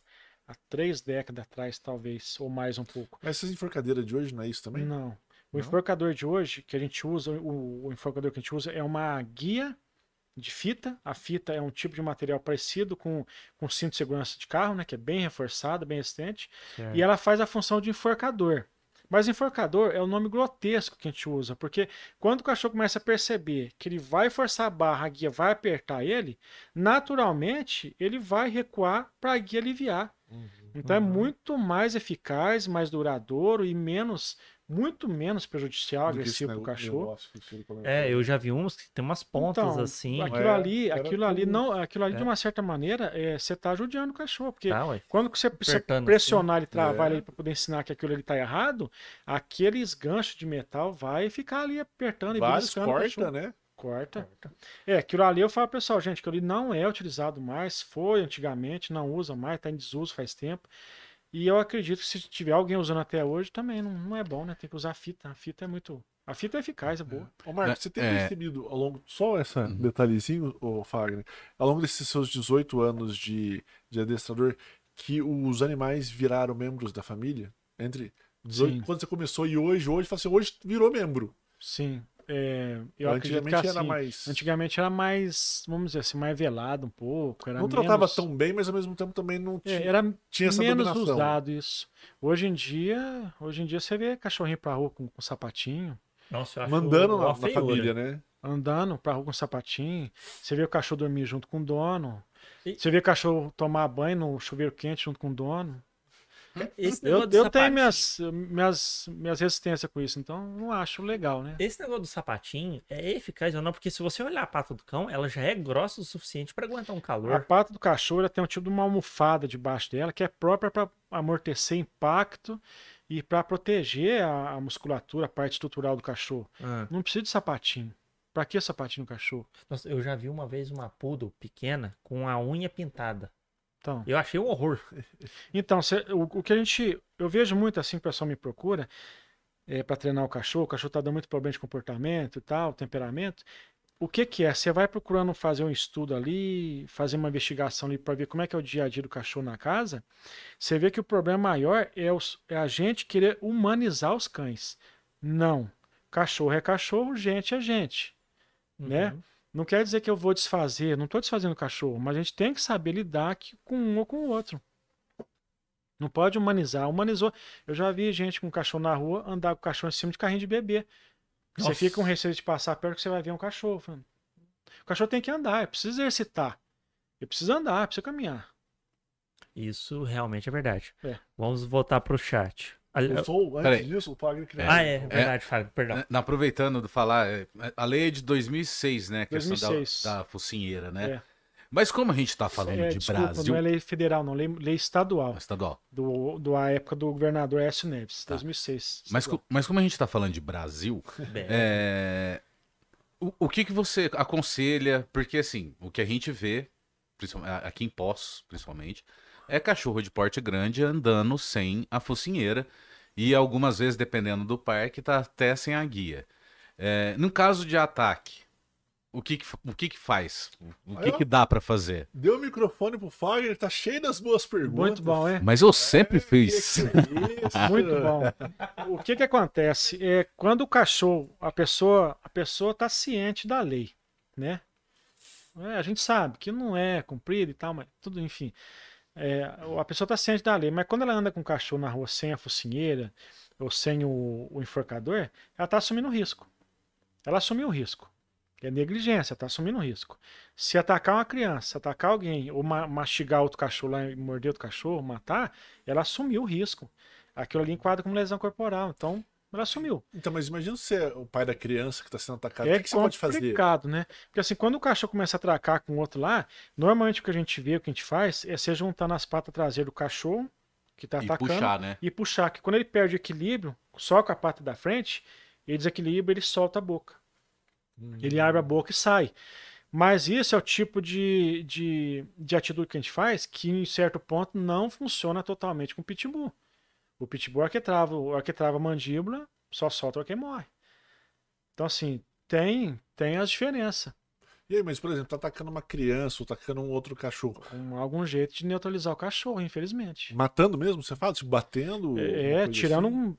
há três décadas atrás, talvez, ou mais um pouco. Mas essas enforcadeiras de hoje não é isso também? Não. O Não? enforcador de hoje, que a gente usa, o, o enforcador que a gente usa é uma guia de fita. A fita é um tipo de material parecido com, com cinto de segurança de carro, né? Que é bem reforçado, bem resistente. Certo. E ela faz a função de enforcador. Mas enforcador é o nome grotesco que a gente usa, porque quando o cachorro começa a perceber que ele vai forçar a barra, a guia vai apertar ele, naturalmente ele vai recuar para a guia aliviar. Então é Uhum. muito mais eficaz, mais duradouro e menos, muito menos prejudicial, que agressivo para o cachorro. que. É, eu já vi uns que tem umas pontas Então, assim. aquilo É, ali, aquilo ali não, aquilo ali É. de uma certa maneira, é, você está judiando o cachorro, porque Tá, quando você, você Apertando assim. pressionar ele, travar É. ele para poder ensinar que aquilo ali tá errado, aqueles ganchos de metal vai ficar ali apertando e Vários o corta, né? Corta. É, aquilo ali eu falo, pessoal, gente, aquilo ali não é utilizado mais, foi antigamente, não usa mais, tá em desuso faz tempo. E eu acredito que se tiver alguém usando até hoje, também não, não é bom, né? Tem que usar a fita. A fita é muito. A fita é eficaz, é boa. Ô, Marcos, É, você tem é. percebido ao longo. Só esse Uhum. detalhezinho, ô Fagner, ao longo desses seus 18 anos de, de adestrador, que os animais viraram membros da família? Entre 18, Sim. quando você começou e hoje, hoje, assim, hoje virou membro. Sim. É, eu Antigamente era assim, mais. Antigamente era mais, vamos dizer assim, mais velado um pouco. Era Não tratava menos- tão bem, mas ao mesmo tempo também não É, tinha, era tinha essa menos dominação. usado isso. Hoje em dia, hoje em dia você vê cachorrinho pra rua com, com sapatinho, Nossa, Mandando na, na família, né? andando pra rua com sapatinho. Você vê o cachorro dormir junto com o dono. E- Você vê o cachorro tomar banho no chuveiro quente junto com o dono. Esse Eu, eu tenho minhas, minhas, minhas resistências com isso, então não acho legal, né? Esse negócio do sapatinho é eficaz ou não? Porque se você olhar a pata do cão, ela já é grossa o suficiente pra aguentar um A calor. pata do cachorro tem um tipo de uma almofada debaixo dela que é própria para amortecer impacto e para proteger a, a musculatura, a parte estrutural do cachorro. Ah, Não precisa de sapatinho. Pra que sapatinho no cachorro? nossa, eu já vi uma vez uma poodle pequena com a unha pintada. Então, Eu achei um horror. então cê- o, o que a gente. Eu vejo muito assim, o pessoal me procura é, para treinar o cachorro, o cachorro tá dando muito problema de comportamento e tal, temperamento. O que que é? Você vai procurando fazer um estudo ali, fazer uma investigação ali para ver como é que é o dia a dia do cachorro na casa. Você vê que o problema maior é, os- é a gente querer humanizar os cães. Não. Cachorro é cachorro, gente é gente. Né? Não quer dizer que eu vou desfazer, não estou desfazendo o cachorro, mas a gente tem que saber lidar com um ou com o outro. Não pode humanizar. Humanizou. Eu já vi gente com cachorro na rua andar com o cachorro em cima de carrinho de bebê. Você Nossa. fica com receio de passar perto que você vai ver um cachorro. O cachorro tem que andar, é preciso exercitar. Ele precisa andar, precisa caminhar. Isso realmente é verdade. É. Vamos voltar pro chat. Ali- Eu sou, antes Peraí. disso, o Fagner queria- Ah, é, verdade, Fábio, perdão. Né, Aproveitando de falar, é, a lei é de 2006, né? A questão 2006. Da, da focinheira, né? É. Mas como a gente tá falando É, de desculpa, Brasil. não é lei federal, não, lei, lei estadual. Estadual. Do, do a época do governador Écio Neves, Tá. 2006. Mas, mas como a gente tá falando de Brasil, é, o, o que, que você aconselha? Porque assim, o que a gente vê, principalmente, aqui em Poços, principalmente, é cachorro de porte grande andando sem a focinheira. E algumas vezes, dependendo do parque, tá até sem a guia. É, no caso de ataque, o que que, o que, que faz? O que, Aí, que dá pra fazer? Deu o microfone pro Fagner, tá cheio das boas perguntas. Muito bom, é? Mas eu sempre Que fiz. que é isso? Muito bom. O que que acontece é quando o cachorro, a pessoa, a pessoa está ciente da lei, né? É, a gente sabe que não é cumprido e tal, mas tudo, enfim. É, a pessoa está ciente da lei, mas quando ela anda com o cachorro na rua sem a focinheira ou sem o, o enforcador, ela está assumindo risco. Ela assumiu o risco. É negligência, está assumindo risco. Se atacar uma criança, atacar alguém, ou ma- mastigar outro cachorro lá morder outro cachorro, matar, ela assumiu o risco. Aquilo ali enquadra como lesão corporal. Então, ela assumiu. Então, mas imagina se é o pai da criança que tá sendo atacado. É o que, que você pode fazer? complicado, né? Porque assim, quando o cachorro começa a atracar com o outro lá, normalmente o que a gente vê, o que a gente faz, é você juntar nas patas traseiras do cachorro, que tá E atacando, puxar, né? e puxar. Que quando ele perde o equilíbrio, só com a pata da frente, ele desequilibra, ele solta a boca. Hum. Ele abre a boca e sai. Mas isso é o tipo de, de, de atitude que a gente faz que, em certo ponto, não funciona totalmente com o pitbull. O pitbull é o que trava, o que trava a mandíbula, só solta o que morre. Então, assim, tem, tem as diferenças. E aí, mas por exemplo, tá atacando uma criança ou atacando um outro cachorro. Com algum jeito de neutralizar o cachorro, infelizmente. Matando mesmo, você fala? Tipo, batendo? É, coisa tirando assim? um.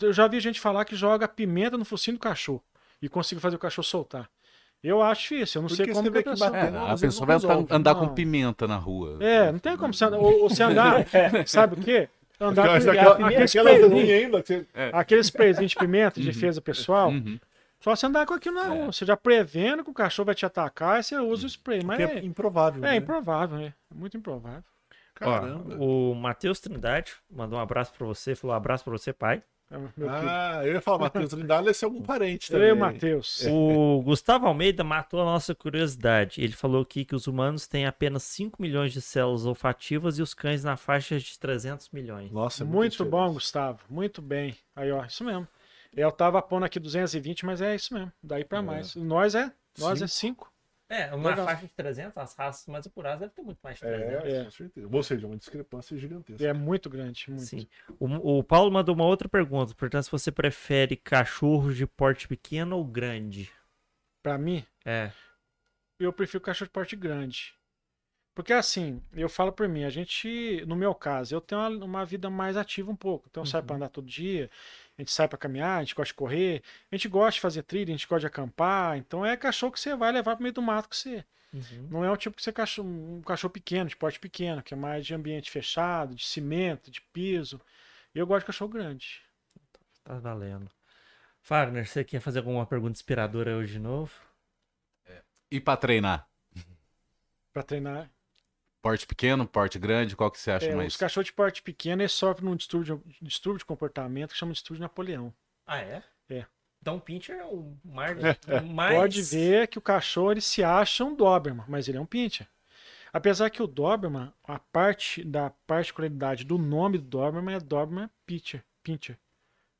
Eu já vi gente falar que joga pimenta no focinho do cachorro e consegue fazer o cachorro soltar. Eu acho isso, eu não sei Porque como você que a vê que pessoa... bateu, É, a pessoa vai andar, resolve. andar Não. com pimenta na rua. É, não tem como você andar, ou, ou você andar, sabe o quê? Andar Aquela, com aquela, aquele aquela sprayzinho, asinha ainda. que você- aquele sprayzinho de pimenta, de defesa pessoal, Uhum. só você andar com aquilo na rua. Você já prevendo que o cachorro vai te atacar, aí você usa o spray. Mas é é, improvável. é né? improvável, né? É muito improvável. Caramba. Ó, o Matheus Trindade mandou um abraço pra você, falou um abraço pra você, pai. É. Ah, eu ia falar, Matheus esse é algum parente também. Eu e o Matheus. O Gustavo Almeida matou a nossa curiosidade. Ele falou aqui que os humanos têm apenas 5 milhões de células olfativas e os cães na faixa de 300 milhões. Nossa, é Muito diferente. bom, Gustavo. Muito bem. Aí, ó, isso mesmo. Eu tava pondo aqui 220, mas é isso mesmo. Daí pra É. mais. Nós é, nós é 5. É, uma Legal. faixa de 300, as raças mais apuradas devem ter muito mais de 300. É, É. com certeza. Ou seja, uma discrepância gigantesca. É muito grande, muito. Sim. O, o Paulo mandou uma outra pergunta. Portanto, se você prefere cachorros de porte pequeno ou grande? Pra mim, É. eu prefiro cachorro de porte grande. Porque assim, eu falo por mim, a gente, no meu caso, eu tenho uma, uma vida mais ativa um pouco. Então eu saio pra andar todo dia, a gente sai pra caminhar, a gente gosta de correr, a gente gosta de fazer trilha, a gente gosta de acampar. Então é cachorro que você vai levar pro meio do mato com você. Uhum. Não é um tipo que você cachorro, um cachorro pequeno, de porte pequeno, que é mais de ambiente fechado, de cimento, de piso. Eu gosto de cachorro grande. Tá valendo. Fagner, você quer fazer alguma pergunta inspiradora hoje de novo? E pra treinar? Pra treinar. Porte pequeno, porte grande, qual que você acha É, mais? os cachorros de porte pequeno sofrem num distúrbio, de- distúrbio de comportamento que chama de distúrbio de Napoleão. Ah, é? É. Então o Pincher é o mais. mais... Pode ver que o cachorro ele se acha um Doberman, mas ele é um Pinscher. Apesar que o Doberman, a parte da particularidade do nome do Doberman é Doberman Pinscher. Pinscher.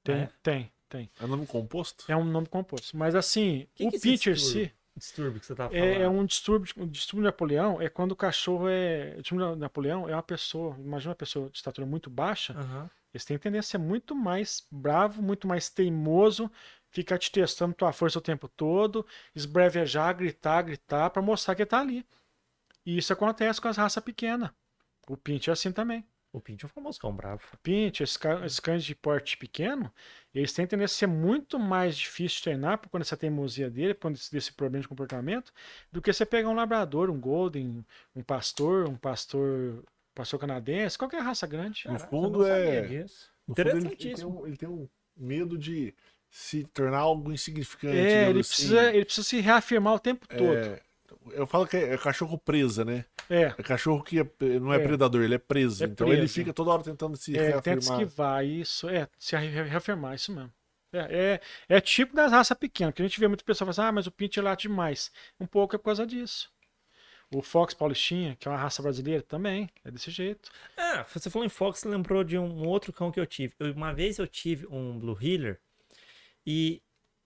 Tem, Ah, é? tem, tem. É nome composto? É um nome composto. Mas assim, Que o que é esse Pinscher em distúrbio? que você tava falando. é, é um distúrbio, um distúrbio de Napoleão é quando o cachorro é. O distúrbio de Napoleão é uma pessoa, imagina uma pessoa de estatura muito baixa, Aham. eles têm tendência a ser muito mais bravo, muito mais teimoso, ficar te testando tua força o tempo todo, esbrevejar, gritar, gritar, pra mostrar que tá ali. E isso acontece com as raças pequenas. O Pinch é assim também. O Pincher é o famoso cão bravo. O Pinch, esses, cães de porte pequeno, eles têm tendência a ser muito mais difícil de treinar por conta dessa teimosia dele, por conta desse, desse problema de comportamento, do que você pegar um labrador, um golden, um pastor, um pastor, pastor canadense, qualquer raça grande. No Caraca, fundo, é-. No fundo, ele, ele, tem Interessantíssimo. um, ele tem um medo de se tornar algo insignificante. É, ele assim. precisa, ele precisa se reafirmar o tempo todo. Eu falo que é, cachorro presa, né? É, É cachorro que é- não é, É. predador, ele é preso. É então ele preso. fica toda hora tentando se é, tenta reafirmar. esquivar isso, é, se re- reafirmar, isso mesmo. É, é, é tipo das raças pequenas, que a gente vê muita pessoa falando assim, ah, mas o Pincher late demais. Um pouco é por causa disso. O Fox Paulistinha, que é uma raça brasileira, também é desse jeito. Ah, você falou em Fox, você lembrou de um outro cão que eu tive. Eu- uma vez eu tive um Blue Heeler e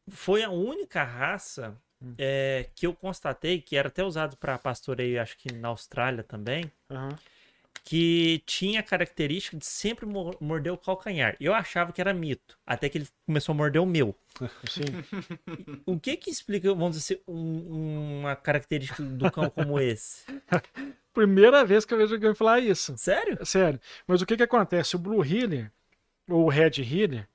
foi a única raça Hum. é, que eu constatei, que era até usado para pastoreio, acho que na Austrália também, Aham. que tinha a característica de sempre mor- morder o calcanhar. Eu achava que era mito, até que ele começou a morder o meu. Sim. O que que explica, vamos dizer, um- uma característica do cão como esse? Primeira vez que eu vejo alguém falar isso. Sério? Sério. Mas o que que acontece? O Blue Healer, ou o Red Healer,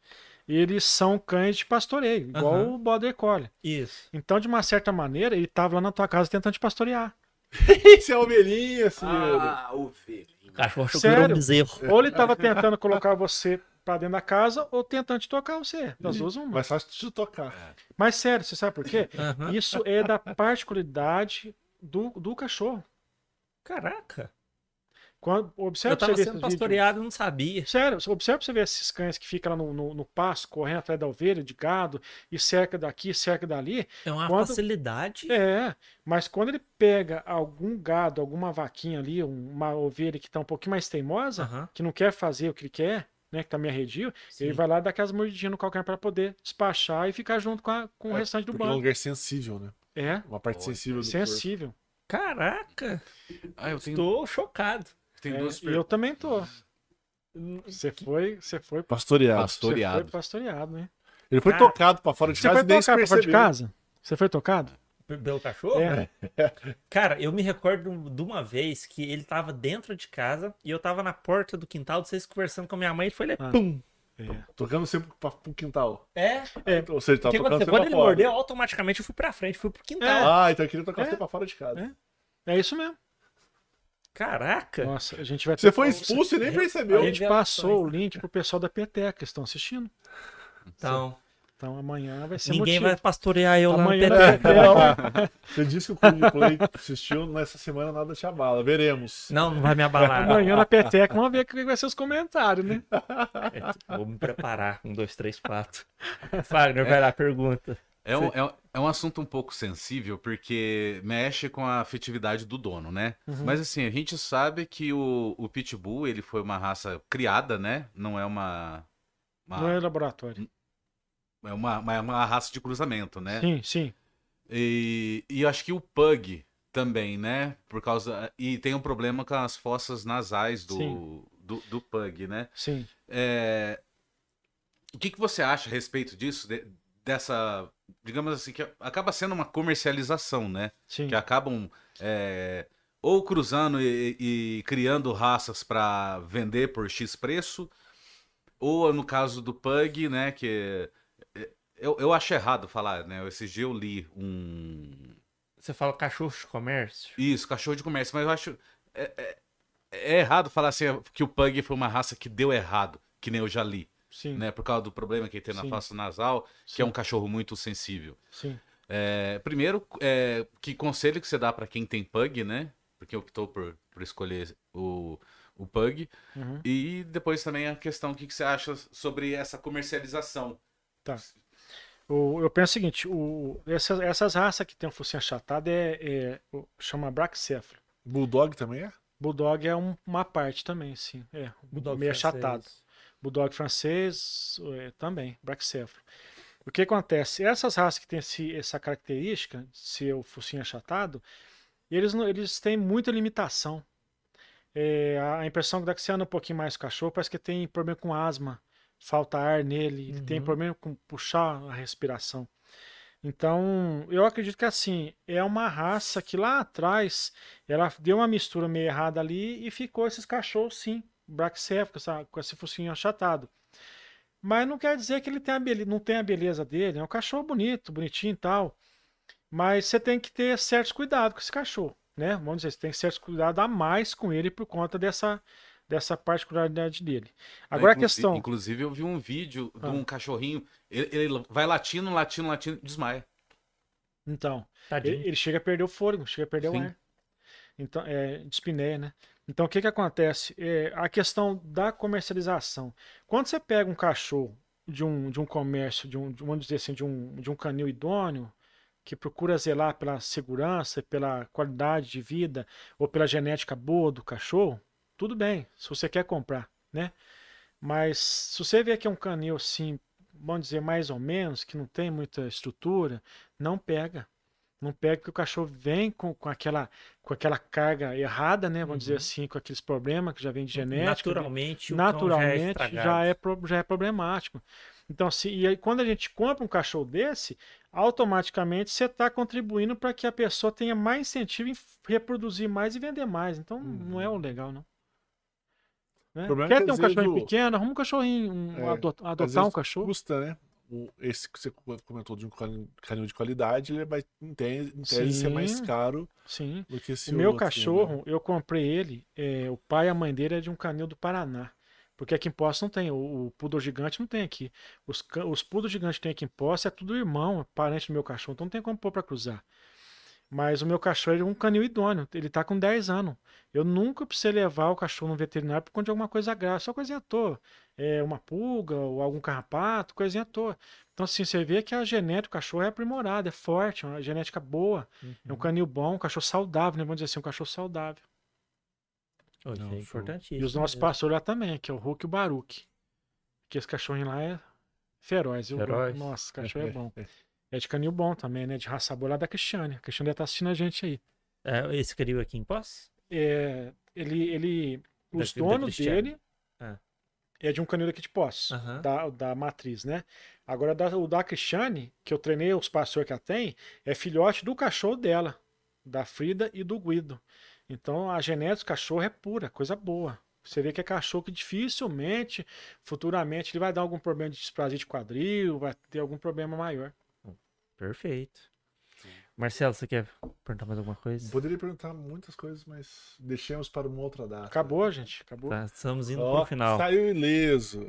eles são cães de pastoreio, igual Aham. o Border Collie. Isso. Então, de uma certa maneira, ele tava lá na tua casa tentando te pastorear. Isso é ovelhinha, senhor. Ah, ovelhinha. O cachorro era um Sério? bezerro. Ou ele tava tentando colocar você pra dentro da casa, ou tentando te tocar você. Das duas, uma. Mais fácil de tocar. Mas sério, você sabe por quê? Aham. Isso é da particularidade do, do cachorro. Caraca. Quando, observe eu tava sendo pastoreado e não sabia. Sério, observe pra você ver esses cães que ficam lá no, no, no pasto, correndo atrás da ovelha, de gado, e cerca daqui, cerca dali. É uma Quando- facilidade. É, mas quando ele pega algum gado, alguma vaquinha ali, um- uma ovelha que tá um pouquinho mais teimosa, Aham. que não quer fazer o que ele quer, né, que tá meio arredio, Sim. ele vai lá dar aquelas mordidinhas no calcanhar para poder despachar e ficar junto com, a- com o É, restante do Porque é um bando. lugar sensível, né? É, Uma parte Olha, sensível do corpo. sensível. Caraca. Ah, eu tenho, Estou chocado. Tenho É, duas e eu também tô. Você foi, você foi, Pastoreado. você Pastoreado. foi pastoreado, né? Ele foi Cara, tocado pra fora de Você casa foi nem se tocado pra fora de casa? Você foi tocado? Pelo cachorro? É. Cara, eu me recordo de uma vez que ele tava dentro de casa e eu tava na porta do quintal de vocês conversando com a minha mãe e foi lá, Ah. pum! Tocando sempre pra, pro quintal. É, É, Ou seja, tá tocando sempre Quando ele fora. mordeu, automaticamente eu fui pra frente, fui pro quintal. Ah, então eu queria tocar É. sempre pra fora de casa. É. é isso mesmo. Caraca! Nossa, a gente vai Você foi expulso e nem percebeu. A gente passou o link pro pessoal da Peteca, que estão assistindo. Então, Então amanhã vai ser ninguém motivo. vai pastorear eu lá no Amanhã PT. vai Você disse que o Clube Play assistiu nessa semana nada te abala. Veremos. Não, não vai me abalar. Amanhã na Peteca, vamos ver o que vai ser os comentários, né? É, Vou me preparar. Um, dois, três, quatro. Fagner, vai lá, pergunta. É um, é, é um assunto um pouco sensível, porque mexe com a afetividade do dono, né? Uhum. Mas assim, a gente sabe que o, o Pitbull, ele foi uma raça criada, né? Não é uma... uma- Não é laboratório. é uma, uma, uma raça de cruzamento, né? Sim, sim. E, e eu acho que o Pug também, né? Por causa... E tem um problema com as fossas nasais do, do, do Pug, né? Sim. É, O que, que você acha a respeito disso? de- dessa, digamos assim, que acaba sendo uma comercialização, né? Sim. Que acabam é, ou cruzando e, e criando raças para vender por X preço, ou no caso do Pug, né? Que é, eu, eu acho errado falar, né? Esses dias eu li um. Você fala cachorro de comércio? Isso, cachorro de comércio, mas eu acho. É, é- é errado falar assim que o Pug foi uma raça que deu errado, que nem eu já li Sim. né? Por causa do problema que ele tem na Sim. face nasal, que é Sim. um cachorro muito sensível. Sim. É, primeiro, é, que conselho que você dá para quem tem pug, né? Porque optou por, por escolher o, o pug. Uhum. E depois também a questão, o que, que você acha sobre essa comercialização? Tá. O, eu penso o seguinte, o, essas, essas raças que tem um focinho achatado é, é o- chama Brachycephalo. Bulldog também é? Bulldog é um- uma parte também, sim. É, Bulldog meio francês. achatado. Bulldog francês é, também, Brachycephalo. O que acontece? Essas raças que têm esse- essa característica, o focinho achatado, eles, eles têm muita limitação. É, a impressão que dá que você anda um pouquinho mais o cachorro, parece que tem problema com asma, falta ar nele, tem Uhum. problema com puxar a respiração. Então, eu acredito que assim, é uma raça que lá atrás ela deu uma mistura meio errada ali e ficou esses cachorros, sim, braxéficos, essa- com esse focinho achatado. Mas não quer dizer que ele tem a bele- não tem a beleza dele, é um cachorro bonito, bonitinho e tal. Mas você tem que ter certos cuidados com esse cachorro, né? Vamos dizer, você tem certos cuidados a mais com ele por conta dessa, dessa particularidade dele. Agora a questão. Inclusive, eu vi um vídeo de Ah. um cachorrinho, ele, ele vai latindo, latindo, latindo, desmaia. Então. Ele, ele chega a perder o fôlego, chega a perder Sim. o ar. Então, é, dispneia, né? Então, o que que acontece? É, a questão da comercialização. Quando você pega um cachorro de um, de um comércio, de um, de, vamos dizer assim, de um, de um canil idôneo, que procura zelar pela segurança, pela qualidade de vida ou pela genética boa do cachorro, tudo bem, se você quer comprar, né? Mas se você vê que é um canil assim, vamos dizer mais ou menos, que não tem muita estrutura, não pega. Não pega porque o cachorro vem com, com, aquela, com aquela carga errada, né? Vamos dizer Uhum. assim, com aqueles problemas que já vem de genética. Naturalmente, o cão já é naturalmente já é, pro- já é problemático. Então, se, e aí, quando a gente compra um cachorro desse, automaticamente você está contribuindo para que a pessoa tenha mais incentivo em reproduzir mais e vender mais. Então, não é o legal, não. Né? O é Quer que ter um cachorrinho o- pequeno, arruma um cachorrinho, um- É, adotar um cachorro. Custa, né? O- esse que você comentou de um canil de qualidade, ele vai, em tese, em tese ser mais caro Sim. do que esse O meu outro, né? cachorro, eu comprei ele, é, o pai e a mãe dele é de um canil do Paraná. Porque aqui em Poços não tem, o, o poodle gigante não tem aqui. Os, os poodle gigantes que tem aqui em Poços é tudo irmão, é parente do meu cachorro, então não tem como pôr pra cruzar. Mas o meu cachorro é um canil idôneo, ele tá com 10 anos. Eu nunca precisei levar o cachorro no veterinário por conta de alguma coisa grave, só coisinha à toa. É uma pulga ou algum carrapato, coisinha à toa. Então, assim, você vê que a genética do cachorro é aprimorada, é forte, é uma genética boa. É um canil bom, um cachorro saudável, né? Vamos dizer assim, um cachorro saudável. Hoje Não, é importantíssimo. E os nossos pastores lá também, que é o Hulk e o Baruque. Que esse cachorrinho lá é feroz. viu? Feroz. Nossa, esse cachorro é bom. É de canil bom também, né? De raça boa lá da Cristiane. A Cristiane deve estar assistindo a gente aí. É, esse criou aqui em Poços? É, ele, ele, os Da- da donos Cristiane. dele Ah. é de um canil daqui de Poços, Aham. da, da matriz, né? Agora, da- o da Cristiane, que eu treinei os pastores que ela tem, é filhote do cachorro dela, da Frida e do Guido. Então, a genética do cachorro é pura, coisa boa. Você vê que é cachorro que dificilmente, futuramente, ele vai dar algum problema de displasia de quadril, vai ter algum problema maior. Perfeito. Marcelo, você quer perguntar mais alguma coisa? Poderia perguntar muitas coisas, mas deixemos para uma outra data. Acabou, gente. Acabou. Tá, estamos indo Ó, pro final. Saiu ileso.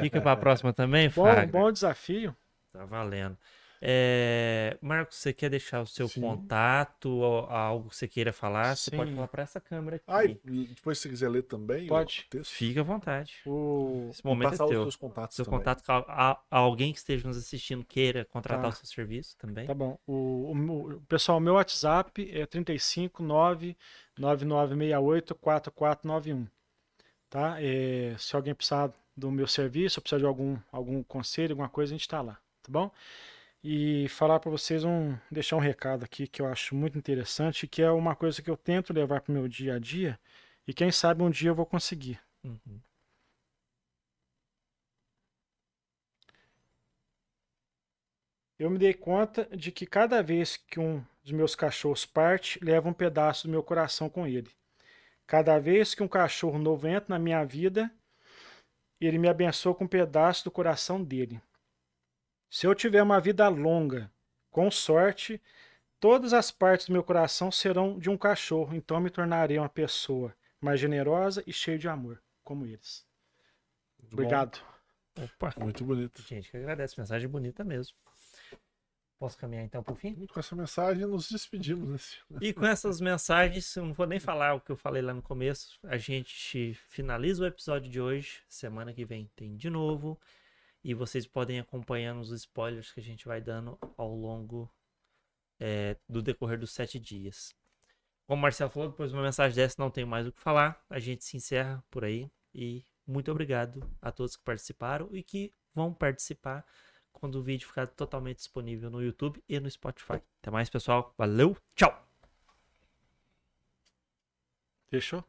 Fica pra próxima também, Bom, bom desafio. Tá valendo. É, Marcos, você quer deixar o seu Sim. contato, ou algo que você queira falar? Você Sim. pode falar para essa câmera aqui. Ai, depois se você quiser ler também Pode. o texto. Fica à vontade. O... Esse momento passar é os teu. seus contatos Seu também. contato com a- a- alguém que esteja nos assistindo queira contratar Tá. o seu serviço também. Tá bom. O, o pessoal, meu WhatsApp é 359 9968 4491. Tá? É, se alguém precisar do meu serviço, ou precisar de algum, algum conselho, alguma coisa, a gente tá lá, tá bom? E falar para vocês um, deixar um recado aqui que eu acho muito interessante, que é uma coisa que eu tento levar pro meu dia a dia e quem sabe um dia eu vou conseguir. Uhum. Eu me dei conta de que cada vez que um dos meus cachorros parte, leva um pedaço do meu coração com ele. Cada vez que um cachorro novo entra na minha vida, ele me abençoa com um pedaço do coração dele. Se eu tiver uma vida longa, com sorte, todas as partes do meu coração serão de um cachorro, então eu me tornarei uma pessoa mais generosa e cheia de amor, como eles. Muito bom. Obrigado. Opa, Muito bonito. gente que agradece. Mensagem bonita mesmo. Posso caminhar então pro fim? Com essa mensagem, nos despedimos. Nesse... E com essas mensagens, eu não vou nem falar o que eu falei lá no começo. A gente finaliza o episódio de hoje. Semana que vem tem de novo. E vocês podem acompanhar os spoilers que a gente vai dando ao longo é, do decorrer dos sete dias. Como o Marcelo falou, depois de uma mensagem dessa não tenho mais o que falar. A gente se encerra por aí. E muito obrigado a todos que participaram e que vão participar quando o vídeo ficar totalmente disponível no YouTube e no Spotify. Até mais, pessoal. Valeu, tchau! Fechou?